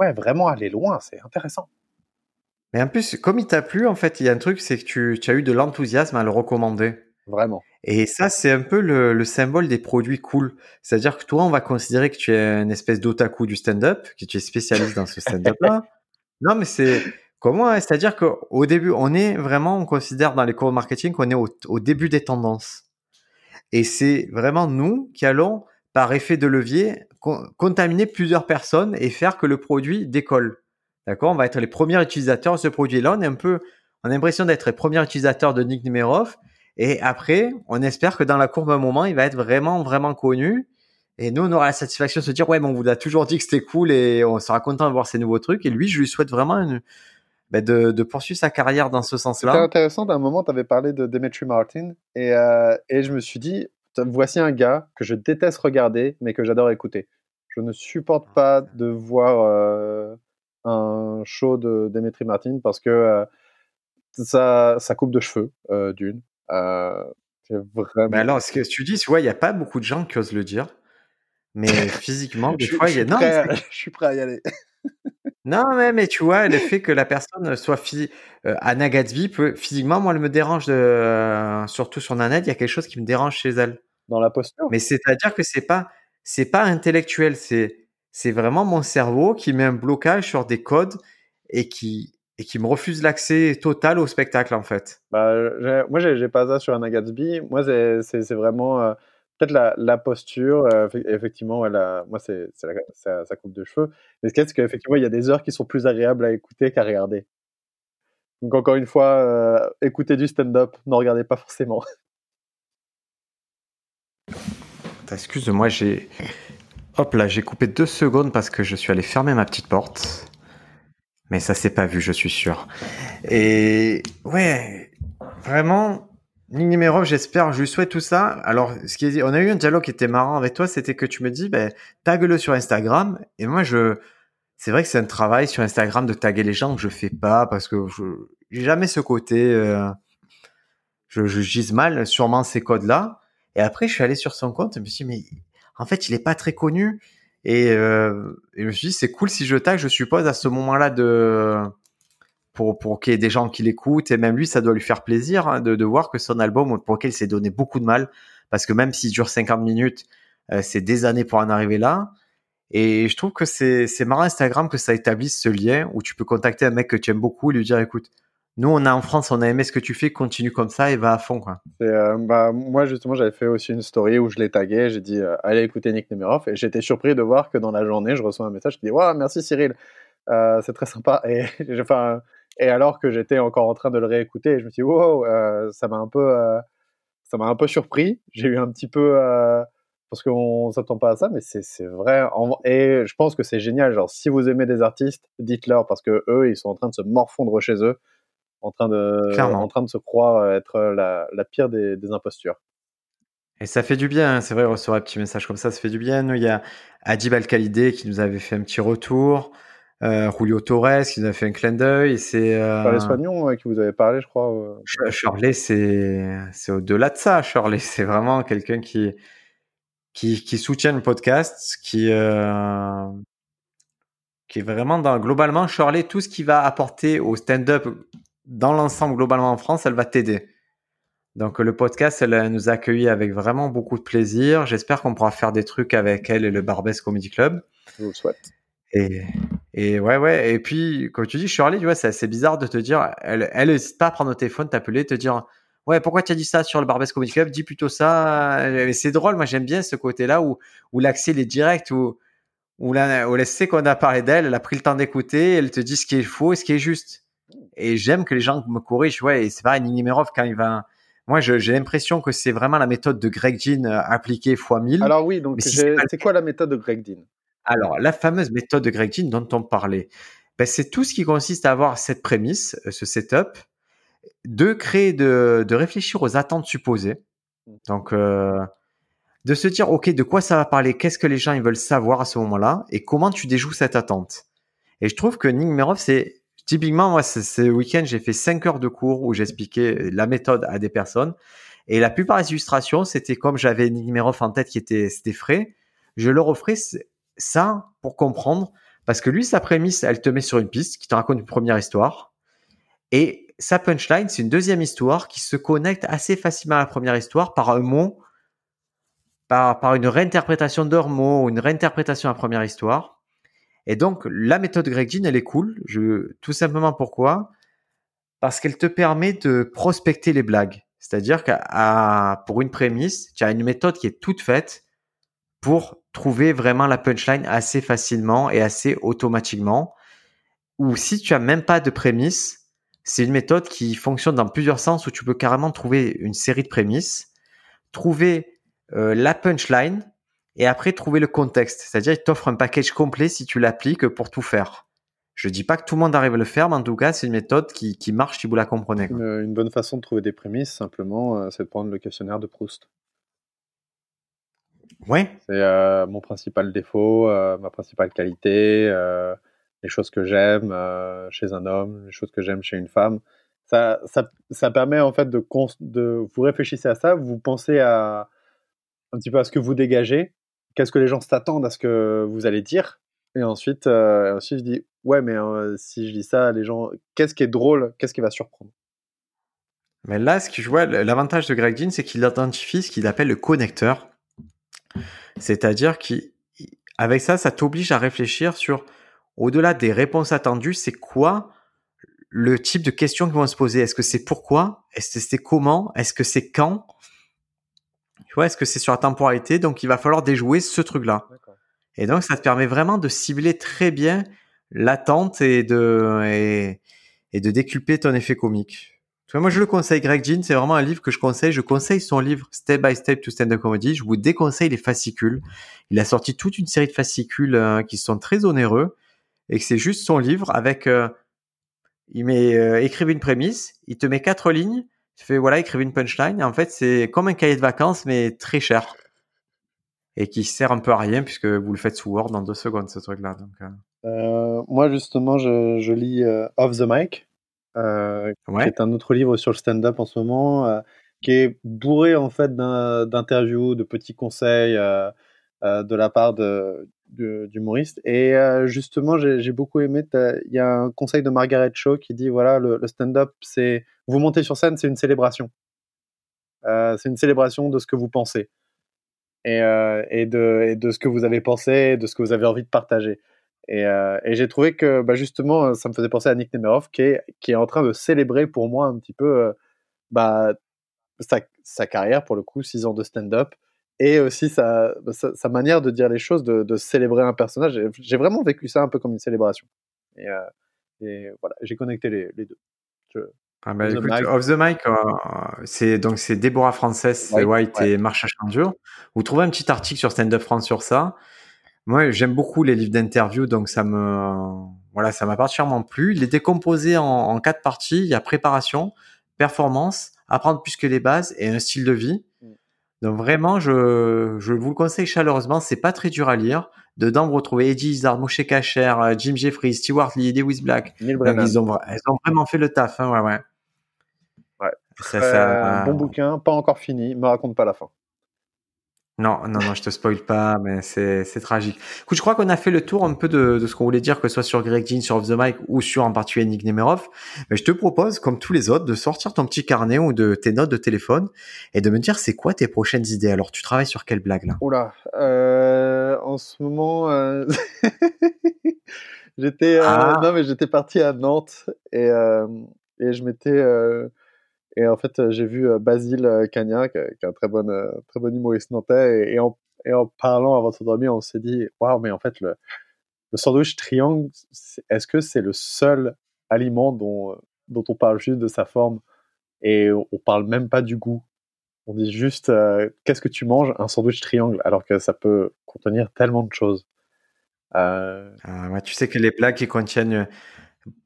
ouais, vraiment aller loin, c'est intéressant. Mais en plus, comme il t'a plu, en fait, il y a un truc, c'est que tu, tu, as eu de l'enthousiasme à le recommander. Vraiment. Et ça, c'est un peu le, le, symbole des produits cool. C'est-à-dire que toi, on va considérer que tu es une espèce d'otaku du stand-up, que tu es spécialiste dans ce stand-up-là. non, mais c'est Comment C'est-à-dire qu'au début, on est vraiment, on considère dans les cours de marketing qu'on est au, début des tendances. Et c'est vraiment nous qui allons, par effet de levier, contaminer plusieurs personnes et faire que le produit décolle. D'accord? On va être les premiers utilisateurs de ce produit-là. On est un peu, on a l'impression d'être les premiers utilisateurs de Nick Numerov. Et après, on espère que dans la courbe, à un moment, il va être vraiment, vraiment connu. Et nous, on aura la satisfaction de se dire, ouais, mais on vous a toujours dit que c'était cool et on sera content de voir ces nouveaux trucs. Et lui, je lui souhaite vraiment une, bah, de, poursuivre sa carrière dans ce sens-là. C'était intéressant, d'un moment, tu avais parlé de Demetri Martin, et, euh, et je me suis dit, voici un gars que je déteste regarder, mais que j'adore écouter. Je ne supporte pas de voir euh, un show de Demetri Martin parce que euh, ça, ça coupe de cheveux, d'une. vraiment... Mais alors, ce que tu dis, tu vois, il n'y a pas beaucoup de gens qui osent le dire. Mais physiquement, des fois, il y a. Non, je suis prêt à y aller. Non, mais, mais tu vois, le fait que la personne soit phy- euh, Anna Gatsby, peut, physiquement, moi, elle me dérange, de, euh, surtout sur Nanette, il y a quelque chose qui me dérange chez elle. Dans la posture Mais c'est-à-dire que c'est pas, c'est pas intellectuel, c'est, c'est vraiment mon cerveau qui met un blocage sur des codes et qui, et qui me refuse l'accès total au spectacle, en fait. bah, Moi, j'ai pas ça sur Anna Gatsby. Moi, c'est vraiment euh, peut-être la, posture. euh, effe- effectivement, moi, c'est sa, coupe de cheveux. Mais ce qu'il y c'est qu'effectivement, il y a des heures qui sont plus agréables à écouter qu'à regarder. Donc, encore une fois, euh, écoutez du stand-up, n'en regardez pas forcément. Excuse-moi, j'ai, hop là, j'ai coupé deux secondes parce que je suis allé fermer ma petite porte. Mais ça s'est pas vu, je suis sûr. Et ouais, vraiment, Nimerov, j'espère, je lui souhaite tout ça. Alors, ce qui est, on a eu un dialogue qui était marrant avec toi, c'était que tu me dis, ben, tag-le sur Instagram. Et moi, je, c'est vrai que c'est un travail sur Instagram de taguer les gens que je fais pas parce que je, j'ai jamais ce côté, euh, je, je gise mal sûrement ces codes-là. Et après, je suis allé sur son compte et je me suis dit, mais en fait, il est pas très connu. Et, euh, et je me suis dit, c'est cool si je tag, je suppose, à ce moment-là de, pour, pour qu'il y ait des gens qui l'écoutent. Et même lui, ça doit lui faire plaisir hein, de, de voir que son album, pour lequel il s'est donné beaucoup de mal, parce que même s'il dure 50 minutes, euh, c'est des années pour en arriver là. Et je trouve que c'est, marrant Instagram que ça établisse ce lien où tu peux contacter un mec que tu aimes beaucoup et lui dire, écoute, nous, on a en France, on a aimé ce que tu fais, continue comme ça et va à fond, quoi. Euh, bah, moi, justement, j'avais fait aussi une story où je l'ai tagué. J'ai dit, euh, allez écouter Nick Nemerov. Et j'étais surpris de voir que dans la journée, je reçois un message qui dit, waouh, merci Cyril, c'est très sympa. Et, un- et alors que j'étais encore en train de le réécouter, je me suis dit, wow, euh, ça m'a un peu, euh, ça m'a un peu surpris. J'ai eu un petit peu, euh, parce qu'on s'attend pas à ça, mais c'est, vrai. En- et je pense que c'est génial. Genre, si vous aimez des artistes, dites-leur parce que eux, ils sont en train de se morfondre chez eux, en train de, Clairement. en train de se croire être la, la pire des, des impostures. Et ça fait du bien, hein, c'est vrai, recevoir un petit message comme ça, ça fait du bien. Nous, il y a Adib Al-Khalidé qui nous avait fait un petit retour, euh, Julio Torres qui nous a fait un clin d'œil. C'est euh, Par les soignants euh, qui vous avez parlé, je crois. euh. C'est au-delà de ça. Shirley, c'est vraiment quelqu'un qui qui qui soutient le podcast, qui euh, qui est vraiment dans globalement Shirley, tout ce qui va apporter au stand-up dans l'ensemble globalement en France, elle va t'aider. Donc le podcast, elle, nous a accueillis avec vraiment beaucoup de plaisir. J'espère qu'on pourra faire des trucs avec elle et le Barbès Comedy Club. Je vous le souhaite. Et, et ouais, ouais. Et puis, comme tu dis, Shirley, tu vois, c'est assez bizarre de te dire, elle, elle n'hésite pas à prendre au téléphone, t'appeler, te dire, ouais, pourquoi tu as dit ça sur le Barbès Comedy Club? Dis plutôt ça. Et c'est drôle. Moi, j'aime bien ce côté-là où, où l'accès, est direct, où, où, là, où elle sait qu'on a parlé d'elle, elle a pris le temps d'écouter, elle te dit ce qui est faux et ce qui est juste. Et j'aime que les gens me corrigent. Ouais, et c'est pareil, Nimerov, quand il va, moi, j'ai l'impression que c'est vraiment la méthode de Greg Jean euh, appliquée fois 1000. Alors oui, donc Mais si j'ai- c'est pas le c'est quoi la méthode de Greg Dean Alors, la fameuse méthode de Greg Jean dont on parlait, ben, c'est tout ce qui consiste à avoir cette prémisse, euh, ce setup, de créer, de, de réfléchir aux attentes supposées. Donc, euh, de se dire, OK, de quoi ça va parler? Qu'est-ce que les gens ils veulent savoir à ce moment-là? Et comment tu déjoues cette attente? Et je trouve que Nick Merov, c'est typiquement, moi, ce, week-end, j'ai fait 5 heures de cours où j'expliquais la méthode à des personnes. Et la plupart des illustrations, c'était comme j'avais Nick Merov en tête qui était, c'était frais. Je leur offrais ça pour comprendre. Parce que lui, sa prémisse, elle te met sur une piste qui te raconte une première histoire. Et sa punchline, c'est une deuxième histoire qui se connecte assez facilement à la première histoire par un mot, par, une réinterprétation d'un mot, une réinterprétation à la première histoire. Et donc, la méthode Greg Jean, elle est cool. Tout simplement pourquoi? Parce qu'elle te permet de prospecter les blagues. C'est-à-dire qu'à, pour une prémisse, tu as une méthode qui est toute faite pour trouver vraiment la punchline assez facilement et assez automatiquement. Ou si tu as même pas de prémisse, c'est une méthode qui fonctionne dans plusieurs sens où tu peux carrément trouver une série de prémices, trouver euh, la punchline et après trouver le contexte. C'est-à-dire, il t'offre un package complet si tu l'appliques pour tout faire. Je dis pas que tout le monde arrive à le faire, mais en tout cas, c'est une méthode qui, qui marche si vous la comprenez. une, une bonne façon de trouver des prémices, simplement, euh, c'est de prendre le questionnaire de Proust. Ouais, C'est euh, mon principal défaut, euh, ma principale qualité, euh, les choses que j'aime chez un homme, les choses que j'aime chez une femme. Ça, ça, ça permet en fait de, vous réfléchissez à ça, vous pensez à un petit peu à ce que vous dégagez, qu'est-ce que les gens s'attendent à ce que vous allez dire, Et ensuite, ensuite je dis ouais, mais si je dis ça, les gens, qu'est-ce qui est drôle, qu'est-ce qui va surprendre? Mais là, ce que je vois, l'avantage de Greg Jean, c'est qu'il identifie ce qu'il appelle le connecteur. C'est-à-dire qu'avec ça, ça t'oblige à réfléchir sur, au-delà des réponses attendues, c'est quoi le type de questions qui vont se poser? Est-ce que c'est pourquoi? Est-ce que c'est comment? Est-ce que c'est quand? Tu vois, est-ce que c'est sur la temporalité? Donc, il va falloir déjouer ce truc-là. Et donc, ça te permet vraiment de cibler très bien l'attente et de, et, et, de déculper ton effet comique. Moi, je le conseille. Greg Jean, c'est vraiment un livre que je conseille. Je conseille son livre Step by Step to Stand Up Comedy. Je vous déconseille les fascicules. Il a sorti toute une série de fascicules euh, qui sont très onéreux et que c'est juste son livre avec, euh, il met, euh, écrivez une prémisse, il te met quatre lignes, il fait voilà, écrivez une punchline. En fait, c'est comme un cahier de vacances, mais très cher et qui sert un peu à rien puisque vous le faites sous Word dans deux secondes, ce truc-là. Donc, euh. Euh, moi, justement, je, je lis euh, Off the Mic, qui est un autre livre sur le stand-up en ce moment, qui est bourré en fait d'interviews, de petits conseils de la part de, d'humoristes. Et justement, j'ai beaucoup aimé. Il y a un conseil de Margaret Shaw qui dit voilà, le, le stand-up, c'est vous montez sur scène, c'est une célébration. c'est une célébration de ce que vous pensez et, euh, et, de, et, de, ce que vous avez pensé, de ce que vous avez envie de partager. Et, euh, et j'ai trouvé que bah, justement, ça me faisait penser à Nick Nemerov qui est, qui est en train de célébrer pour moi un petit peu euh, bah, sa, sa, carrière, pour le coup, six ans de stand-up, et aussi sa, sa, sa, manière de dire les choses, de, de célébrer un personnage. J'ai vraiment vécu ça un peu comme une célébration. Et, euh, et voilà, j'ai connecté les, les deux. Je, ah bah, écoute, Off the Mic, euh, c'est donc c'est Déborah Frances, White, et Marsha Chandure. Vous trouvez un petit article sur Stand Up France sur ça? Moi, j'aime beaucoup les livres d'interview, donc ça me voilà, ça m'a particulièrement plu. Il est décomposé en, en, quatre parties. Il y a préparation, performance, apprendre plus que les bases et un style de vie. Mm. Donc vraiment, je, je vous le conseille chaleureusement. C'est pas très dur à lire. Dedans, vous retrouvez Eddie Izzard, Moshe Kacher, euh, Jim Jeffries, Stewart Lee, Lewis Black. ils ont, ils ont vraiment fait le taf. Hein, ouais, ouais. Ça, ça... bon bouquin, pas encore fini, me raconte pas la fin. Non, non, non, je te spoil pas, mais c'est, c'est tragique. Écoute, je crois qu'on a fait le tour un peu de, de ce qu'on voulait dire, que ce soit sur Greg Jean, sur Off the Mic ou sur en particulier Nick Nemerov. Mais je te propose, comme tous les autres, de sortir ton petit carnet ou de tes notes de téléphone et de me dire c'est quoi tes prochaines idées? Alors, tu travailles sur quelle blague là? Oula, euh, en ce moment, euh... j'étais, euh, ah. non mais j'étais parti à Nantes et, euh, et je m'étais euh, et en fait, j'ai vu Basile Cagna, qui, est un très bon, très bon humoriste nantais, et, en, et en parlant avant de s'endormir, on s'est dit, waouh, mais en fait, le, sandwich triangle, est-ce que c'est le seul aliment dont, on parle juste de sa forme? Et on parle même pas du goût. On dit juste, qu'est-ce que tu manges? Un sandwich triangle, alors que ça peut contenir tellement de choses. Euh... Ah, ouais, tu sais que les plats qui contiennent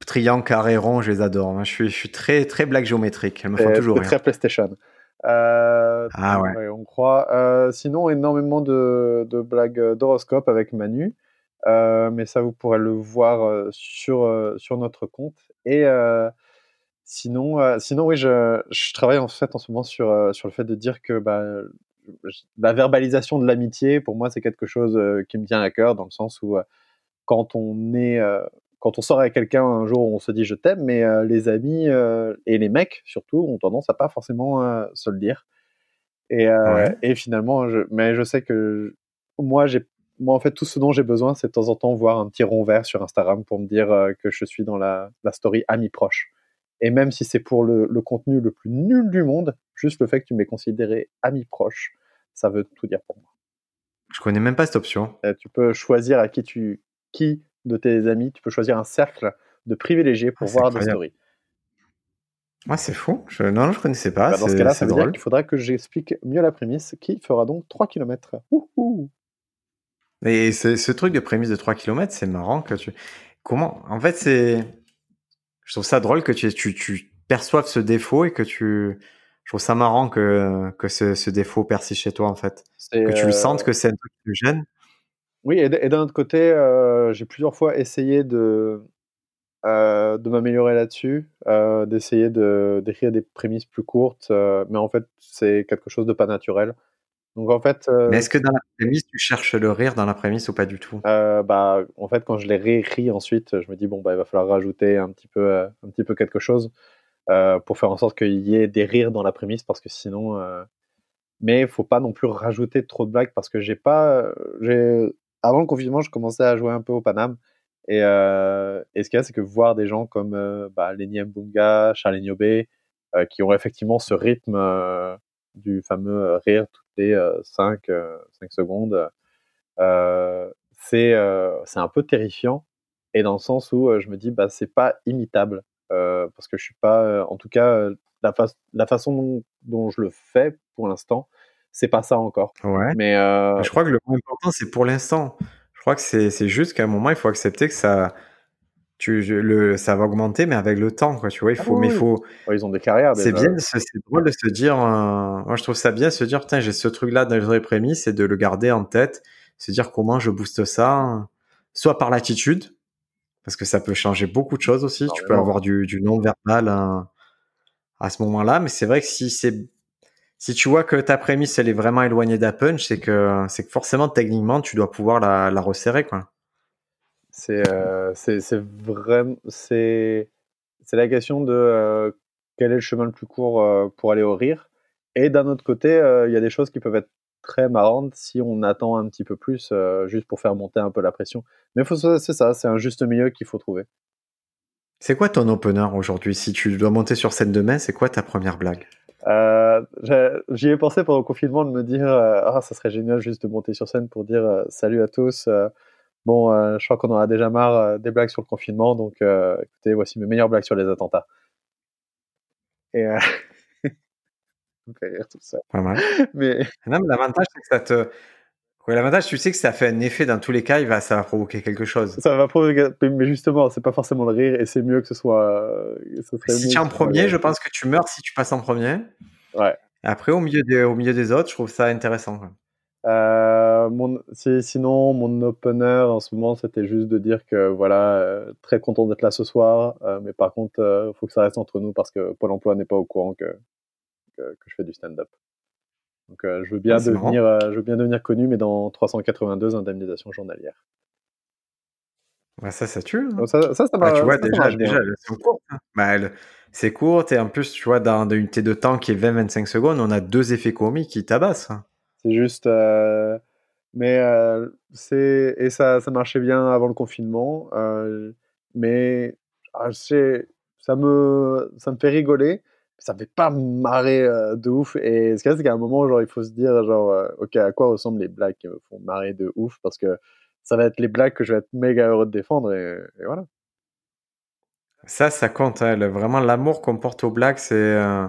triangle, carré, rond, je les adore. Je suis, je suis très, très blague géométrique. Elles me font toujours très PlayStation. Euh, ah ouais. On croit. Euh, sinon, énormément de, de blagues d'horoscope avec Manu. Euh, mais ça, vous pourrez le voir sur, sur notre compte. Et sinon, sinon, oui, je, je, travaille en fait en ce moment sur, sur le fait de dire que bah, la verbalisation de l'amitié, pour moi, c'est quelque chose qui me tient à cœur, dans le sens où quand on est quand on sort avec quelqu'un un jour, on se dit je t'aime, mais euh, les amis euh, et les mecs surtout ont tendance à pas forcément euh, se le dire. Et, et finalement, je, mais je sais que moi, j'ai, moi en fait, tout ce dont j'ai besoin, c'est de temps en temps voir un petit rond vert sur Instagram pour me dire que je suis dans la, la story ami proche. Et même si c'est pour le, le, contenu le plus nul du monde, juste le fait que tu m'aies considéré ami proche, ça veut tout dire pour moi. Je connais même pas cette option. tu peux choisir à qui tu qui de tes amis, tu peux choisir un cercle de privilégiés pour ah, voir des stories. Ah, c'est fou. Je... Non, je connaissais pas. Bah, dans ce cas-là, ça veut dire qu'il faudra que j'explique mieux la prémisse qui fera donc 3 km. Et ce truc de prémisse de 3 km, c'est marrant que tu. Comment En fait, c'est. Je trouve ça drôle que tu, tu, tu, perçoives ce défaut et que tu. Je trouve ça marrant que, que ce, ce défaut persiste chez toi, en fait. Que tu le sentes que c'est un truc qui te gêne. Oui, et d'un autre côté, euh, j'ai plusieurs fois essayé de, euh, de m'améliorer là-dessus, euh, d'essayer de d'écrire des prémices plus courtes, mais en fait, c'est quelque chose de pas naturel. Donc en fait. Mais est-ce que dans la prémisse, tu cherches le rire dans la prémisse ou pas du tout? Bah, En fait, quand je l'ai réécrit ensuite, je me dis, bon, bah, il va falloir rajouter un petit peu, un petit peu quelque chose pour faire en sorte qu'il y ait des rires dans la prémisse parce que sinon. Mais il faut pas non plus rajouter trop de blagues parce que j'ai pas. j'ai Avant le confinement, je commençais à jouer un peu au Paname. Et, euh, et ce qu'il y a, c'est que voir des gens comme euh, bah, Lenny Mbunga, Charlie Niobé, euh, qui ont effectivement ce rythme euh, du fameux rire toutes les 5, 5 secondes, c'est un peu terrifiant. Et dans le sens où je me dis, bah, c'est pas imitable. parce que je suis pas, en tout cas, la, façon dont, je le fais pour l'instant, c'est pas ça encore. Ouais. Mais je crois que le point important, c'est pour l'instant. Je crois que c'est juste qu'à un moment, il faut accepter que ça, tu, le, ça va augmenter, mais avec le temps, quoi. Tu vois, il faut, ah mais faut. ils ont des carrières. C'est bien, c'est drôle de se dire. Euh, moi, je trouve ça bien de se dire, tiens, j'ai ce truc-là dans les prémices, et de le garder en tête, se dire comment je booste ça, soit par l'attitude, parce que ça peut changer beaucoup de choses aussi. tu peux avoir du, du non-verbal hein, à ce moment-là, mais c'est vrai que si c'est si tu vois que ta prémisse elle est vraiment éloignée d'un punch, c'est que c'est que forcément techniquement tu dois pouvoir la, la resserrer quoi. C'est euh, c'est vraiment c'est c'est la question de euh, quel est le chemin le plus court euh, pour aller au rire. Et d'un autre côté, il y a des choses qui peuvent être très marrantes si on attend un petit peu plus, juste pour faire monter un peu la pression. Mais c'est ça, c'est un juste milieu qu'il faut trouver. C'est quoi ton opener aujourd'hui? Si tu dois monter sur scène demain, c'est quoi ta première blague? Euh, J'y ai pensé pendant le confinement de me dire euh, ah ça serait génial juste de monter sur scène pour dire euh, salut à tous. Bon, je crois qu'on en a déjà marre des blagues sur le confinement, donc écoutez, voici mes meilleures blagues sur les attentats. Et ça me fait rire tout ça. Pas mal. Mais non, mais l'avantage c'est que ça te l'avantage, tu sais que ça fait un effet dans tous les cas, il va, ça va provoquer quelque chose. Ça va provoquer, mais justement, c'est pas forcément le rire et c'est mieux que ce soit. si tu es en premier, je pense que tu meurs si tu passes en premier. Ouais. Après, au milieu des, au milieu des autres, je trouve ça intéressant. Euh, mon, sinon, mon opener en ce moment, c'était juste de dire que voilà, euh, très content d'être là ce soir, euh, mais par contre, il faut que ça reste entre nous parce que Pôle emploi n'est pas au courant que, que je fais du stand-up. Donc euh, je veux bien ah, devenir, euh, je veux bien devenir connu, mais dans 382 indemnisations journalières. Bah, ça, ça tue. Hein. Ça, ça, ça bah, tu vois, déjà, déjà c'est court. Hein. Bah, c'est court, et en plus, tu vois, dans une unité de temps qui est 20-25 secondes, on a deux effets comiques qui tabassent. Hein. C'est juste. Euh, mais c'est. Et ça, ça marchait bien avant le confinement. mais ah, ça me, ça me fait rigoler ça me fait pas marrer euh, de ouf. Et ce qu'il y a, c'est qu'à un moment, genre, il faut se dire, genre, euh, ok, à quoi ressemblent les blagues qui me font marrer de ouf? Parce que ça va être les blagues que je vais être méga heureux de défendre, et, voilà. Ça, ça compte. Hein. vraiment, l'amour qu'on porte aux blagues, c'est. Euh,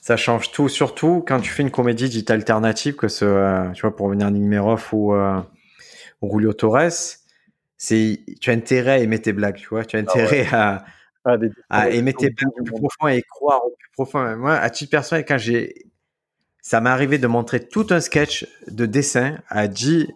ça change tout, surtout quand tu fais une comédie dite alternative, que ce, tu vois, pour venir Nigmerov ou, ou Julio Torres, c'est, tu as intérêt à aimer tes blagues, tu vois, tu as ah intérêt à, ah, à aimer tes blagues plus profond et croire au plus profond. Moi, à titre personnel, quand j'ai, ça m'est arrivé de montrer tout un sketch de dessin à 10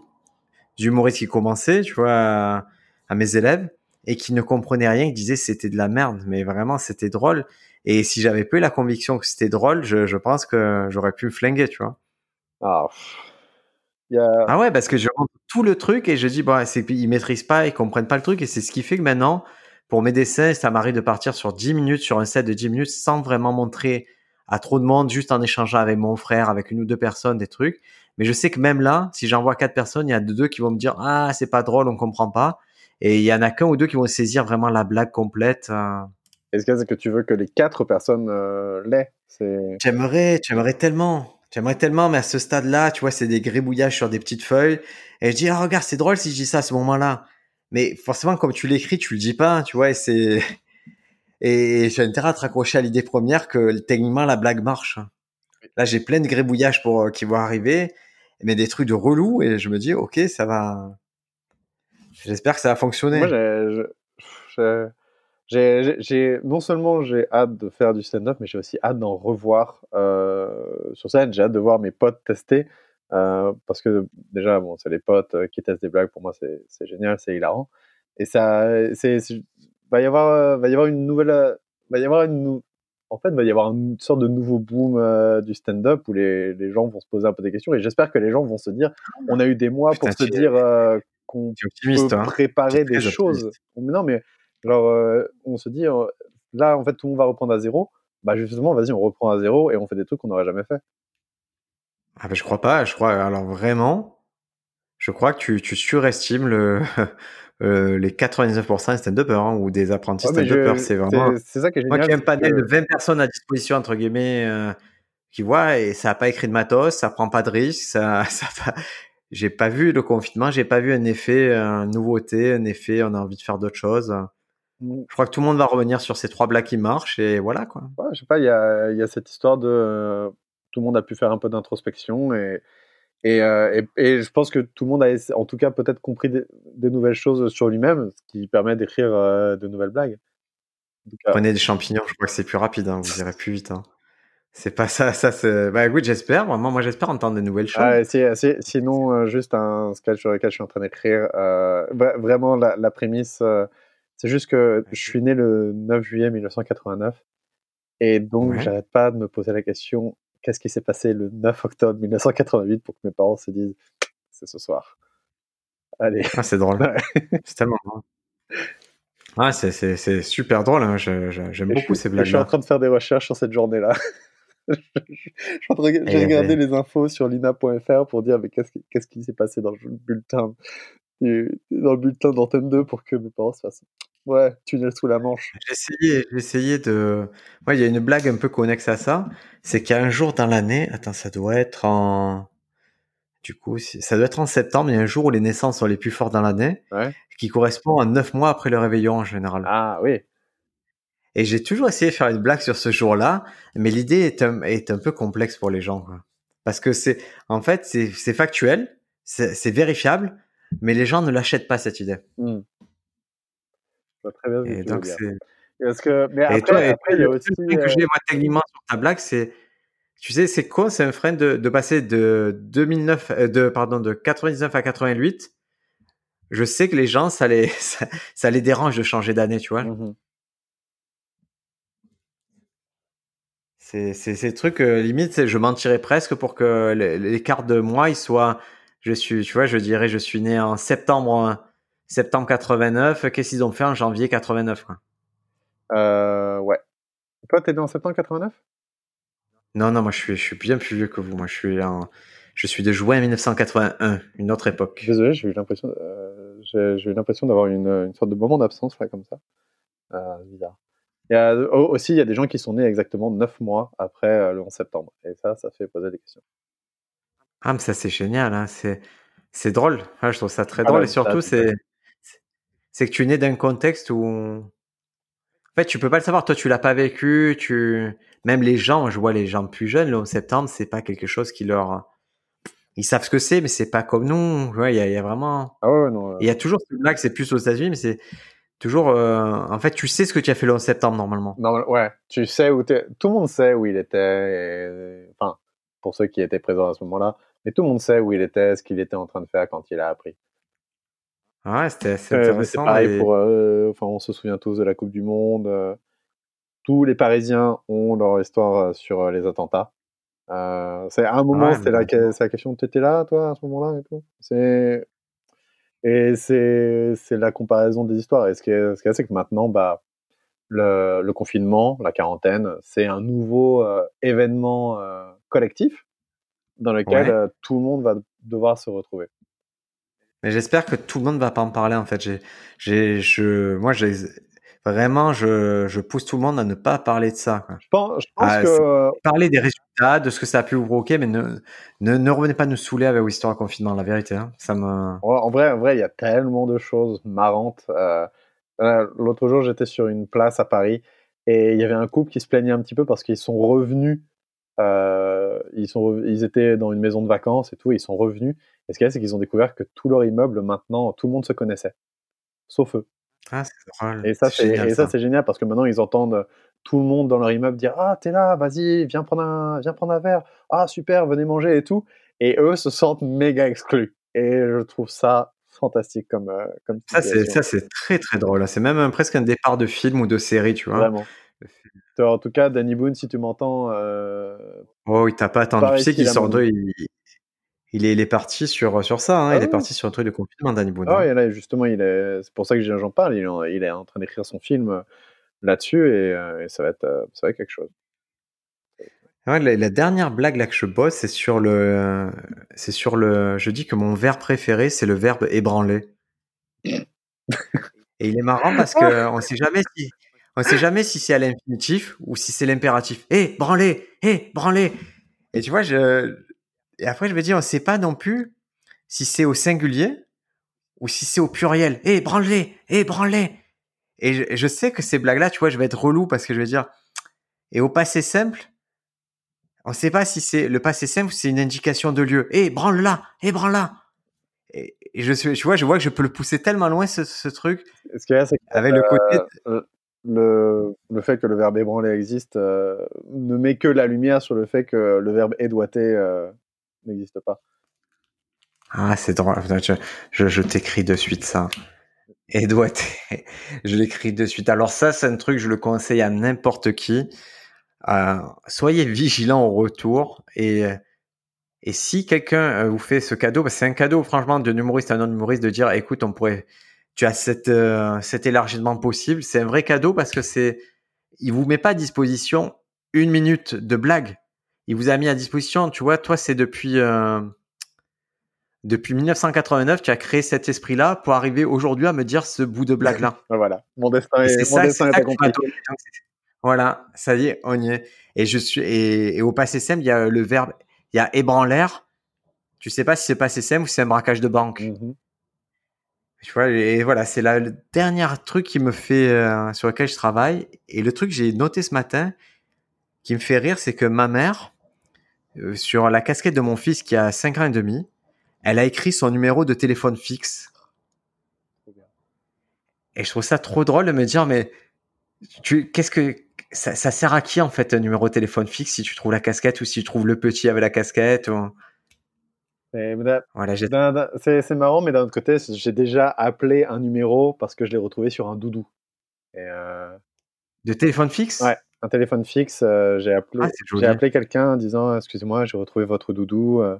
humoristes qui commençaient, tu vois, à, mes élèves et qui ne comprenaient rien, qui disaient c'était de la merde, mais vraiment c'était drôle. Et si j'avais pas eu la conviction que c'était drôle, je, je, pense que j'aurais pu me flinguer, tu vois. Ah. ah ouais, parce que je rentre tout le truc et je dis bon, c'est ils maîtrisent pas, ils comprennent pas le truc et c'est ce qui fait que maintenant pour mes dessins, ça m'arrive de partir sur 10 minutes, sur un set de 10 minutes, sans vraiment montrer à trop de monde, juste en échangeant avec mon frère, avec une ou deux personnes, des trucs. Mais je sais que même là, si j'envoie quatre personnes, il y a deux qui vont me dire ah c'est pas drôle, on comprend pas. Et il y en a qu'un ou deux qui vont saisir vraiment la blague complète. Euh. Est-ce que tu veux que les quatre personnes euh, l'aient? J'aimerais, j'aimerais tellement. J'aimerais tellement, mais à ce stade-là, tu vois, c'est des gribouillages sur des petites feuilles. Et je dis, ah, regarde, c'est drôle si je dis ça à ce moment-là mais forcément, comme tu l'écris, tu le dis pas, tu vois, et c'est, et j'ai intérêt à te raccrocher à l'idée première que techniquement la blague marche. Là, j'ai plein de grébouillages pour euh, qui vont arriver, mais des trucs de relou, et je me dis, ok, ça va. J'espère que ça va fonctionner. Moi, j'ai, non seulement j'ai hâte de faire du stand-up, mais j'ai aussi hâte d'en revoir euh, sur scène. J'ai hâte de voir mes potes tester. Euh, parce que déjà, bon, c'est les potes euh, qui testent des blagues. Pour moi, c'est génial, c'est hilarant. Et ça, c'est, va y avoir, euh, va y avoir une nouvelle, va y avoir une, en fait, va y avoir une sorte de nouveau boom euh, du stand-up où les, les, gens vont se poser un peu des questions. Et j'espère que les gens vont se dire, on a eu des mois pour se dire euh, qu'on peut hein. préparer des choses. Mais non, mais genre, on se dit, là, en fait, tout le monde va reprendre à zéro. Bah justement, vas-y, on reprend à zéro et on fait des trucs qu'on n'aurait jamais fait. Ah ben, je crois pas. Je crois, alors vraiment, je crois que tu, tu surestimes le, euh, les 99% des stand-uppers hein, ou des apprentis stand-uppers. C'est vraiment. C'est ça que Moi qui ai un panel de 20 personnes à disposition, entre guillemets, euh, qui voient, et ça n'a pas écrit de matos, ça prend pas de risque, ça, ça j'ai pas vu le confinement, j'ai pas vu un effet, une nouveauté, un effet, on a envie de faire d'autres choses. Mmh. Je crois que tout le monde va revenir sur ces trois blagues qui marchent et voilà quoi. Ouais, je sais pas, il y a, y a, cette histoire de euh, tout le monde a pu faire un peu d'introspection et euh, et, et, je pense que tout le monde a, en tout cas, peut-être compris des, nouvelles choses sur lui-même, ce qui permet d'écrire euh, de nouvelles blagues. Prenez des champignons, je crois que c'est plus rapide, hein, vous irez plus vite. Hein. C'est pas ça, ça c'est. Bah oui, j'espère. Moi, moi j'espère entendre des nouvelles choses. Ah, c'est, sinon, euh, juste un sketch sur lequel je suis en train d'écrire. vraiment, la, la prémisse, c'est juste que je suis né le 9 juillet 1989. Et donc, j'arrête pas de me poser la question qu'est-ce qui s'est passé le 9 octobre 1988 pour que mes parents se disent c'est ce soir. Allez. Ah, c'est drôle. c'est tellement drôle. Ah, c'est super drôle. Hein. J'aime beaucoup ces blagues. Je suis en train de faire des recherches sur cette journée-là. J'ai regardé les infos sur lina.fr pour dire mais qu'est-ce qui s'est passé dans le bulletin dans le bulletin d'antenne 2 pour que mes parents se fassent Ouais, tunnel sous la manche. J'ai essayé, j'ai essayé de. Ouais, il y a une blague un peu connexe à ça. C'est qu'il y a un jour dans l'année, attends, ça doit être en. Du coup, ça doit être en septembre. Il y a un jour où les naissances sont les plus fortes dans l'année, ouais. qui correspond à neuf mois après le réveillon en général. Ah oui. Et j'ai toujours essayé de faire une blague sur ce jour-là, mais l'idée est un, est un peu complexe pour les gens, quoi. Parce que c'est, en fait, c'est factuel, c'est vérifiable, mais les gens ne l'achètent pas cette idée. Mmh très bien et donc c'est parce que mais après, toi, après il y a aussi le que j'ai moi techniquement sur ta blague c'est tu sais c'est quoi c'est un frein de, de passer de 2009 euh, de pardon de 99 à 88 je sais que les gens ça les ça, les dérange de changer d'année tu vois? Mmh c'est c'est ces trucs euh, limite je mentirais presque pour que l'écart de mois il soit je suis tu vois je dirais je suis né en septembre septembre 89, qu'est-ce qu'ils ont fait en janvier 89 quoi? Euh, Ouais. Toi, t'es né en septembre 89 Non, non, moi je suis, je suis bien plus vieux que vous. Moi, je suis en, je suis de juin 1981, une autre époque. Désolé, j'ai eu l'impression, euh, j'ai, eu l'impression d'avoir une, une, sorte de moment d'absence là comme ça. Euh, bizarre. Il y a, aussi, il y a des gens qui sont nés exactement 9 mois après euh, le 11 septembre. Et ça, ça fait poser des questions. Ah, mais ça, c'est génial. Hein. C'est, c'est drôle. Ah, je trouve ça très ah drôle. et surtout, c'est, c'est que tu es né d'un contexte où en fait tu peux pas le savoir. Toi tu l'as pas vécu tu même les gens je vois les gens plus jeunes le 11 septembre c'est pas quelque chose qui leur ils savent ce que c'est mais c'est pas comme nous. Il y, a, vraiment ah ouais, non, il y a toujours ce blague c'est plus aux États-Unis mais c'est toujours euh, en fait tu sais ce que tu as fait le 11 septembre normalement. Non ouais tu sais où es... tout le monde sait où il était enfin pour ceux qui étaient présents à ce moment-là mais tout le monde sait où il était ce qu'il était en train de faire quand il a appris Ouais, c'était intéressant. pareil pour. Euh, enfin, on se souvient tous de la Coupe du Monde. Euh, tous les Parisiens ont leur histoire euh, sur les attentats. c'est à un moment, c'est la, la, question. Tu étais là, toi, à ce moment-là et tout. C'est et c'est c'est la comparaison des histoires. Et ce qui est, ce qui est c'est que maintenant, bah, le, le, confinement, la quarantaine, c'est un nouveau événement collectif dans lequel tout le monde va devoir se retrouver. Mais j'espère que tout le monde va pas en parler en fait. J'ai, j'ai, je, moi, j'ai vraiment, je, je pousse tout le monde à ne pas parler de ça. Je pense, je pense que parler des résultats, de ce que ça a pu vous provoquer, mais ne, ne, ne revenez pas nous saouler avec l'histoire du confinement. La vérité, hein. ça me. en vrai, en vrai, il y a tellement de choses marrantes. Euh, euh, l'autre jour, j'étais sur une place à Paris et il y avait un couple qui se plaignait un petit peu parce qu'ils sont revenus. Euh, ils sont, ils étaient dans une maison de vacances et tout, et ils sont revenus et ce qu'il y a, c'est qu'ils ont découvert que tout leur immeuble, maintenant, tout le monde se connaissait. Sauf eux. Ah, c'est drôle. Et ça, c'est, génial parce que maintenant, ils entendent tout le monde dans leur immeuble dire Ah, t'es là, vas-y, viens prendre, un, viens prendre un verre. Ah, super, venez manger et tout. Et eux se sentent méga exclus. Et je trouve ça fantastique comme, euh, comme ça c'est ça c'est très très drôle c'est même presque un départ de film ou de série tu vois vraiment En tout cas, Danny Boone, si tu m'entends. oh, il t'a pas attendu. Tu sais qu'il sort de. Il, il, est, il est parti sur, sur ça. Hein. il est ah parti sur un truc de confinement, Danny Boone. Ah, hein. là, justement, est... c'est pour ça que j'en parle. Il, il, est en train d'écrire son film là-dessus et, ça, va être, ça va être quelque chose. Ouais, la, dernière blague là que je bosse, c'est sur le, c'est sur le. Je dis que mon verbe préféré, c'est le verbe ébranler. Et il est marrant parce que on sait jamais si, on sait jamais si c'est à l'infinitif ou si c'est l'impératif. Hé, eh, branler, hé, eh, branler. Et tu vois, je, et après je me dis, on sait pas non plus si c'est au singulier ou si c'est au pluriel. Hé, branler, hé, branler. Et je, je sais que ces blagues-là, tu vois, je vais être relou parce que je vais dire, et au passé simple, on ne sait pas si c'est le passé simple ou c'est une indication de lieu. Hé, branle-la, hé, branle-la. Et, je suis, tu vois, je vois que je peux le pousser tellement loin ce, truc. Ce qu'il y a, c'est avec le côté. Le, le, fait que le verbe ébranler existe euh, ne met que la lumière sur le fait que le verbe édoiter euh, n'existe pas. Ah, c'est drôle. Je, je, t'écris de suite ça. Édoiter. je l'écris de suite. Alors ça, c'est un truc, je le conseille à n'importe qui. Euh, soyez vigilant au retour et et si quelqu'un vous fait ce cadeau, c'est un cadeau franchement d'un humoriste à un non-humoriste de dire écoute, on pourrait, tu as cette, euh, cet élargissement possible. C'est un vrai cadeau parce que c'est, il vous met pas à disposition une minute de blague. Il vous a mis à disposition, tu vois, toi c'est depuis depuis 1989, tu as créé cet esprit-là pour arriver aujourd'hui à me dire ce bout de blague-là. voilà, mon destin est, mon destin est accompli. Voilà, ça y est, on y est. Et je suis et, au passé simple, il y a le verbe, il y a ébranler. Tu sais pas si c'est passé simple ou c'est un braquage de banque. Mmh tu vois, et voilà, c'est le dernier truc qui me fait euh, sur lequel je travaille. Et le truc que j'ai noté ce matin, qui me fait rire, c'est que ma mère, euh, sur la casquette de mon fils qui a 5 ans et demi, elle a écrit son numéro de téléphone fixe. Et je trouve ça trop drôle de me dire, mais tu, qu'est-ce que ça, sert à qui en fait un numéro de téléphone fixe si tu trouves la casquette ou si tu trouves le petit avec la casquette ou... voilà, c'est marrant, mais d'un autre côté, j'ai déjà appelé un numéro parce que je l'ai retrouvé sur un doudou. Euh, de téléphone fixe? Ouais, un téléphone fixe. Euh, j'ai appelé, ah, appelé quelqu'un en disant Excusez-moi, j'ai retrouvé votre doudou. Euh.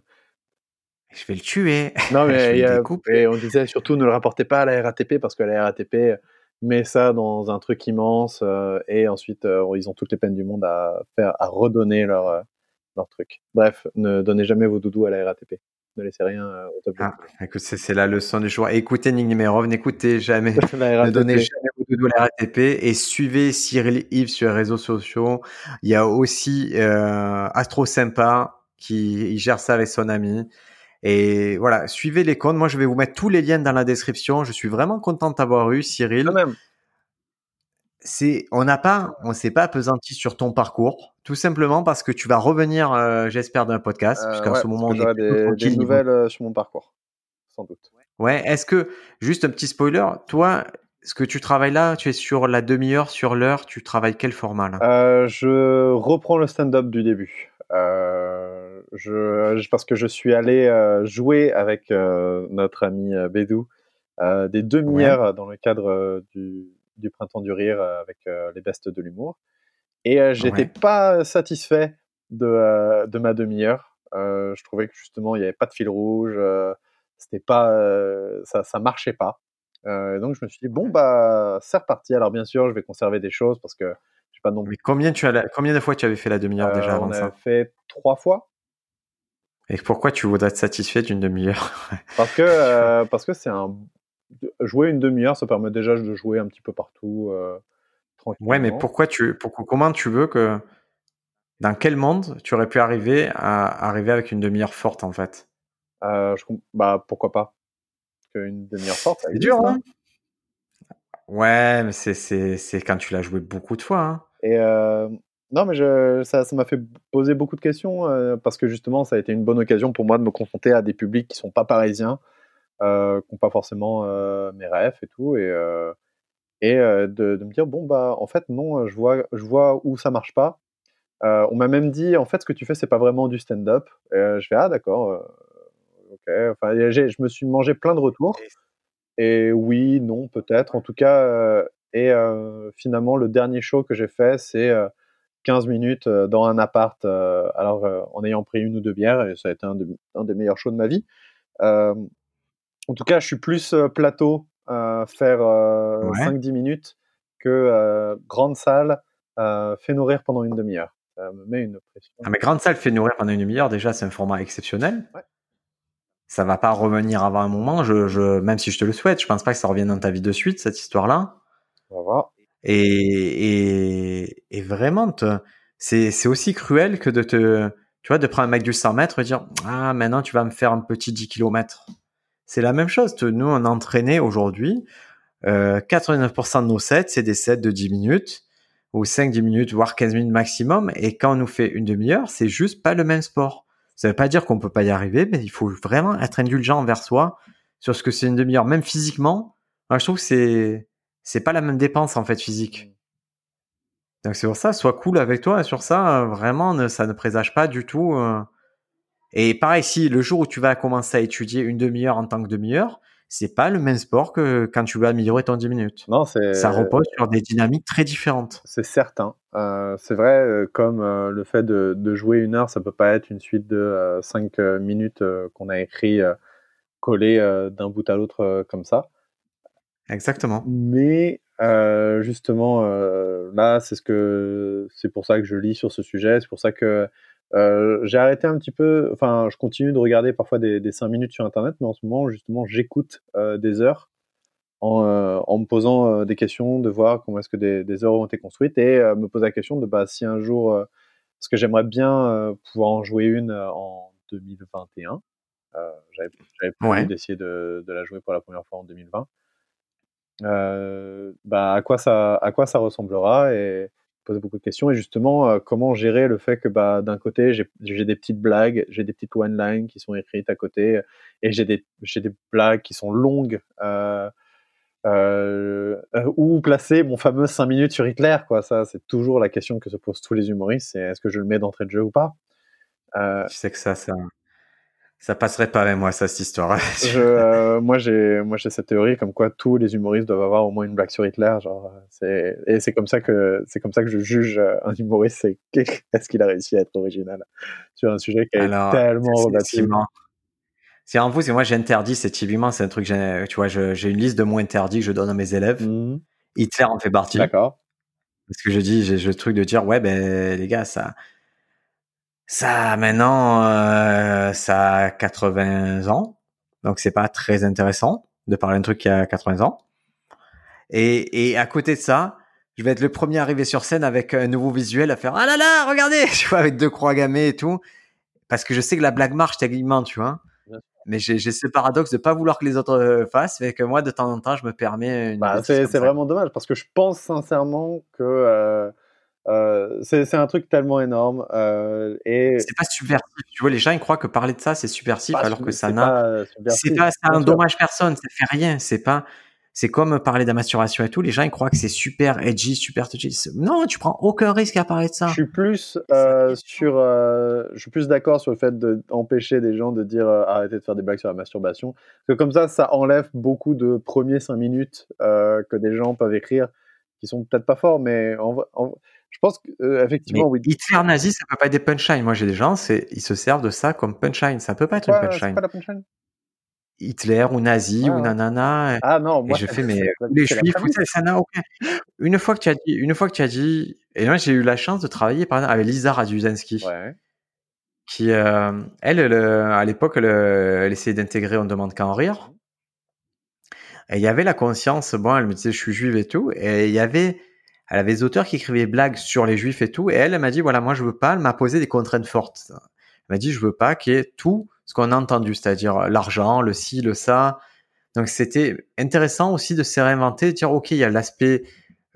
Je vais le tuer. Non, mais et on disait surtout ne le rapportez pas à la RATP parce que la RATP met ça dans un truc immense et ensuite ils ont toutes les peines du monde à faire à redonner leur leur truc. Bref, ne donnez jamais vos doudous à la RATP. Ne laissez rien au tableau. Ah, écoute, c'est la leçon du jour. Écoutez Nick Nimerov, n'écoutez jamais, ne donnez jamais vos doudous à la RATP et suivez Cyril Yves sur les réseaux sociaux. Il y a aussi Astro Sympa qui gère ça avec son ami. Et voilà, suivez les comptes. Moi, je vais vous mettre tous les liens dans la description. Je suis vraiment content de t'avoir eu, Cyril. même. C'est, on n'a pas, on s'est pas apesanti sur ton parcours, tout simplement parce que tu vas revenir, euh, j'espère, d'un podcast, euh, puisqu'à ce moment, on a des, nouvelles euh, sur mon parcours, sans doute. Ouais. Est-ce que, juste un petit spoiler, toi, ce que tu travailles là, tu es sur la demi-heure, sur l'heure, tu travailles quel format là? Je reprends le stand-up du début. Euh, je, parce que je suis allé euh, jouer avec euh, notre ami Bédou des demi-heures dans le cadre du, du, Printemps du Rire avec les bestes de l'humour. Et j'étais pas satisfait de, de ma demi-heure. je trouvais que justement il n'y avait pas de fil rouge, c'était pas, ça, ça marchait pas. donc je me suis dit bon bah c'est reparti. Alors bien sûr je vais conserver des choses parce que pas non Mais combien, tu as combien de fois tu avais fait la demi-heure déjà euh, avant on ça? a fait trois fois. Et pourquoi tu voudrais être satisfait d'une demi-heure? Parce que euh, parce que c'est un jouer une demi-heure, ça permet déjà de jouer un petit peu partout euh, tranquillement. Ouais, mais pourquoi tu pourquoi, comment tu veux que dans quel monde tu aurais pu arriver à arriver avec une demi-heure forte en fait? Je, Bah pourquoi pas Une demi-heure forte, c'est dur. Hein, hein ouais, mais c'est quand tu l'as joué beaucoup de fois. Hein. Et euh, non, mais je, ça, ça m'a fait poser beaucoup de questions euh, parce que justement, ça a été une bonne occasion pour moi de me confronter à des publics qui sont pas parisiens, euh, qui n'ont pas forcément mes rêves et tout, et, et de, de, me dire bon bah en fait non, je vois, je vois où ça marche pas. on m'a même dit en fait ce que tu fais c'est pas vraiment du stand-up. je fais ah d'accord, ok. Enfin, je me suis mangé plein de retours. Et oui, non, peut-être. En tout cas, et finalement, le dernier show que j'ai fait, c'est 15 minutes dans un appart, alors en ayant pris une ou deux bières, et ça a été un, des meilleurs shows de ma vie. En tout cas, je suis plus plateau, faire 5-10 minutes que grande salle, fait nourrir pendant une demi-heure. Ça me met une pression. Ah, mais grande salle fait nourrir pendant une demi-heure, déjà, c'est un format exceptionnel. Ouais ça va pas revenir avant un moment. Je, je, même si je te le souhaite, je pense pas que ça revienne dans ta vie de suite cette histoire-là. On va voir. Et, et, et vraiment, c'est, c'est aussi cruel que de te, tu vois, de prendre un mec du 100 mètres et dire ah maintenant tu vas me faire un petit 10 km. C'est la même chose. Nous on a entraîné aujourd'hui. Euh, 89% de nos sets, c'est des sets de 10 minutes ou 5-10 minutes, voire 15 minutes maximum. Et quand on nous fait une demi-heure, c'est juste pas le même sport. Ça veut pas dire qu'on peut pas y arriver, mais il faut vraiment être indulgent envers soi sur ce que c'est une demi-heure, même physiquement. Moi, je trouve que c'est c'est pas la même dépense en fait physique. Donc c'est pour ça, sois cool avec toi sur ça. Vraiment, ça ne présage pas du tout. Euh. Et pareil, si le jour où tu vas commencer à étudier une demi-heure en tant que demi-heure, c'est pas le même sport que quand tu veux améliorer ton 10 minutes. Non, c'est ça repose sur des dynamiques très différentes. C'est certain. Euh, c'est vrai, euh, comme euh, le fait de, jouer une heure, ça peut pas être une suite de 5 minutes qu'on a écrit collé d'un bout à l'autre comme ça. Exactement. Mais justement, là, c'est ce que c'est pour ça que je lis sur ce sujet. C'est pour ça que euh, j'ai arrêté un petit peu, enfin, je continue de regarder parfois des, des 5 minutes sur Internet, mais en ce moment, justement, j'écoute euh, des heures en, euh, en, me posant des questions, de voir comment est-ce que des, des, heures ont été construites et me poser la question de bah, si un jour, parce que j'aimerais bien pouvoir en jouer une en 2021. J'avais prévu d'essayer de, de, la jouer pour la première fois en 2020. bah, à quoi ça, à quoi ça ressemblera et poser beaucoup de questions. Et justement, euh, comment gérer le fait que bah, d'un côté, j'ai des petites blagues, j'ai des petites one-lines qui sont écrites à côté, et j'ai des, des blagues qui sont longues. Euh, euh, où placer mon fameux 5 minutes sur Hitler quoi ça c'est toujours la question que se posent tous les humoristes c'est est-ce que je le mets d'entrée de jeu ou pas? Euh, tu sais que ça ça ça passerait pas avec moi, ça, cette histoire. euh, moi, j'ai, moi, j'ai cette théorie comme quoi tous les humoristes doivent avoir au moins une blague sur Hitler. Genre, c'est, et c'est comme ça que, c'est comme ça que je juge un humoriste. C'est est-ce qu'il a réussi à être original sur un sujet qui est tellement relatif. C'est en vous, c'est moi, j'interdis, c'est typiquement, c'est un truc, tu vois, j'ai une liste de mots interdits que je donne à mes élèves. Mmh. Hitler en fait partie. D'accord. Parce que je dis, j'ai le truc de dire, ouais, ben, les gars, ça, ça, maintenant, euh, ça a 80 ans, donc c'est pas très intéressant de parler d'un truc qui a 80 ans. Et, et à côté de ça, je vais être le premier arrivé sur scène avec un nouveau visuel à faire ah là là, regardez, tu vois, avec deux croix gammées et tout, parce que je sais que la blague marche techniquement, tu vois. Mais j'ai ce paradoxe de pas vouloir que les autres euh, fassent, mais que moi, de temps en temps, je me permets. Une bah, c'est vraiment dommage parce que je pense sincèrement que euh, euh, c'est un truc tellement énorme. Euh, et c'est pas subversif. Tu vois, les gens ils croient que parler de ça c'est subversif, alors que ça n'a. C'est pas, ça un dommage personne. Ça fait rien. C'est pas. C'est comme parler de masturbation et tout. Les gens ils croient que c'est super edgy, super touchy. Non, tu prends aucun risque à parler de ça. Je suis plus euh, sur. Je suis plus d'accord sur le fait d'empêcher des gens de dire arrêtez de faire des blagues sur la masturbation. Parce que comme ça, ça enlève beaucoup de premiers cinq minutes que des gens peuvent écrire qui sont peut-être pas forts, mais en, en je pense qu'effectivement, euh, oui. Hitler nazi, ça peut pas être des punchlines. Moi, j'ai des gens, ils se servent de ça comme punchline. Ça peut pas être une punchline. Pas la punchline Hitler ou nazi ou nanana. Ah non, moi. Et je fais, mais les juifs, ça n'a aucun. Une fois que tu as dit, une fois que tu as dit, et moi, j'ai eu la chance de travailler par exemple avec Lisa Raduzensky. Ouais. Qui, euh, elle, à l'époque, elle, elle essayait d'intégrer On demande qu'à en rire. Et il y avait la conscience, bon, elle me disait, je suis juive et tout. Et il y avait, elle avait des auteurs qui écrivaient des blagues sur les juifs et tout, et elle, elle m'a dit, voilà, moi je veux pas, elle m'a posé des contraintes fortes. Elle m'a dit, je veux pas qu'il y ait tout ce qu'on a entendu, c'est-à-dire l'argent, le ci, le ça. Donc c'était intéressant aussi de se réinventer, de dire, ok, il y a l'aspect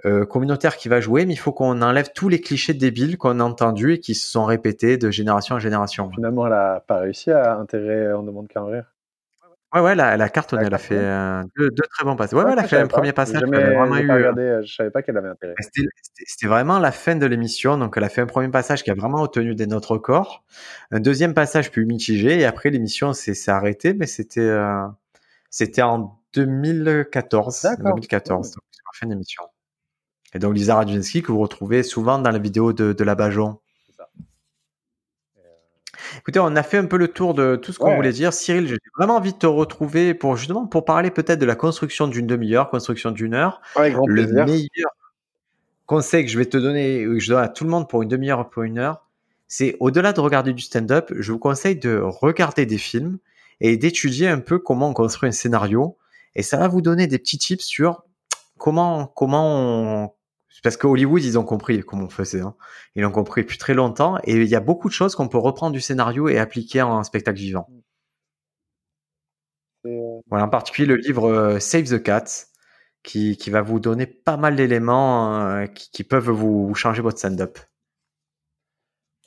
euh, communautaire qui va jouer, mais il faut qu'on enlève tous les clichés débiles qu'on a entendus et qui se sont répétés de génération en génération. Finalement, elle a pas réussi à intégrer On demande qu'à en rire. Ouais, ouais, la, la carte, elle a fait euh, deux, deux, très bons passages. Ouais, ouais, elle a fait un premier passage. vraiment eu, regardé, euh, je savais pas qu'elle avait intérêt. C'était vraiment la fin de l'émission, donc elle a fait un premier passage qui a vraiment obtenu des notes records. Un deuxième passage plus mitigé, et après l'émission s'est arrêtée, mais c'était euh, c'était en 2014. 2014, donc c'est la fin de l'émission. Et donc Lisa Radzinski que vous retrouvez souvent dans la vidéo de, de la Bajon. Écoutez, on a fait un peu le tour de tout ce qu'on voulait dire. Cyril, j'ai vraiment envie de te retrouver pour justement pour parler peut-être de la construction d'une demi-heure, construction d'une heure. le meilleur conseil que je vais te donner, que je donne à tout le monde pour une demi-heure pour une heure, c'est au-delà de regarder du stand-up, je vous conseille de regarder des films et d'étudier un peu comment on construit un scénario. Et ça va vous donner des petits tips sur comment comment on, parce que Hollywood, ils ont compris comment on faisait. Hein. Ils l'ont compris depuis très longtemps. Et il y a beaucoup de choses qu'on peut reprendre du scénario et appliquer en un spectacle vivant. Euh, voilà, en particulier le livre euh, Save the Cat, qui, qui va vous donner pas mal d'éléments euh, qui, qui, peuvent vous, changer votre stand-up.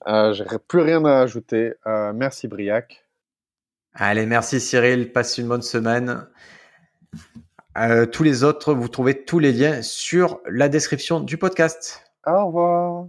Euh, J'aurais plus rien à ajouter. merci Briac. Allez, merci Cyril. Passe une bonne semaine. Euh, tous les autres, vous trouvez tous les liens sur la description du podcast. Au revoir.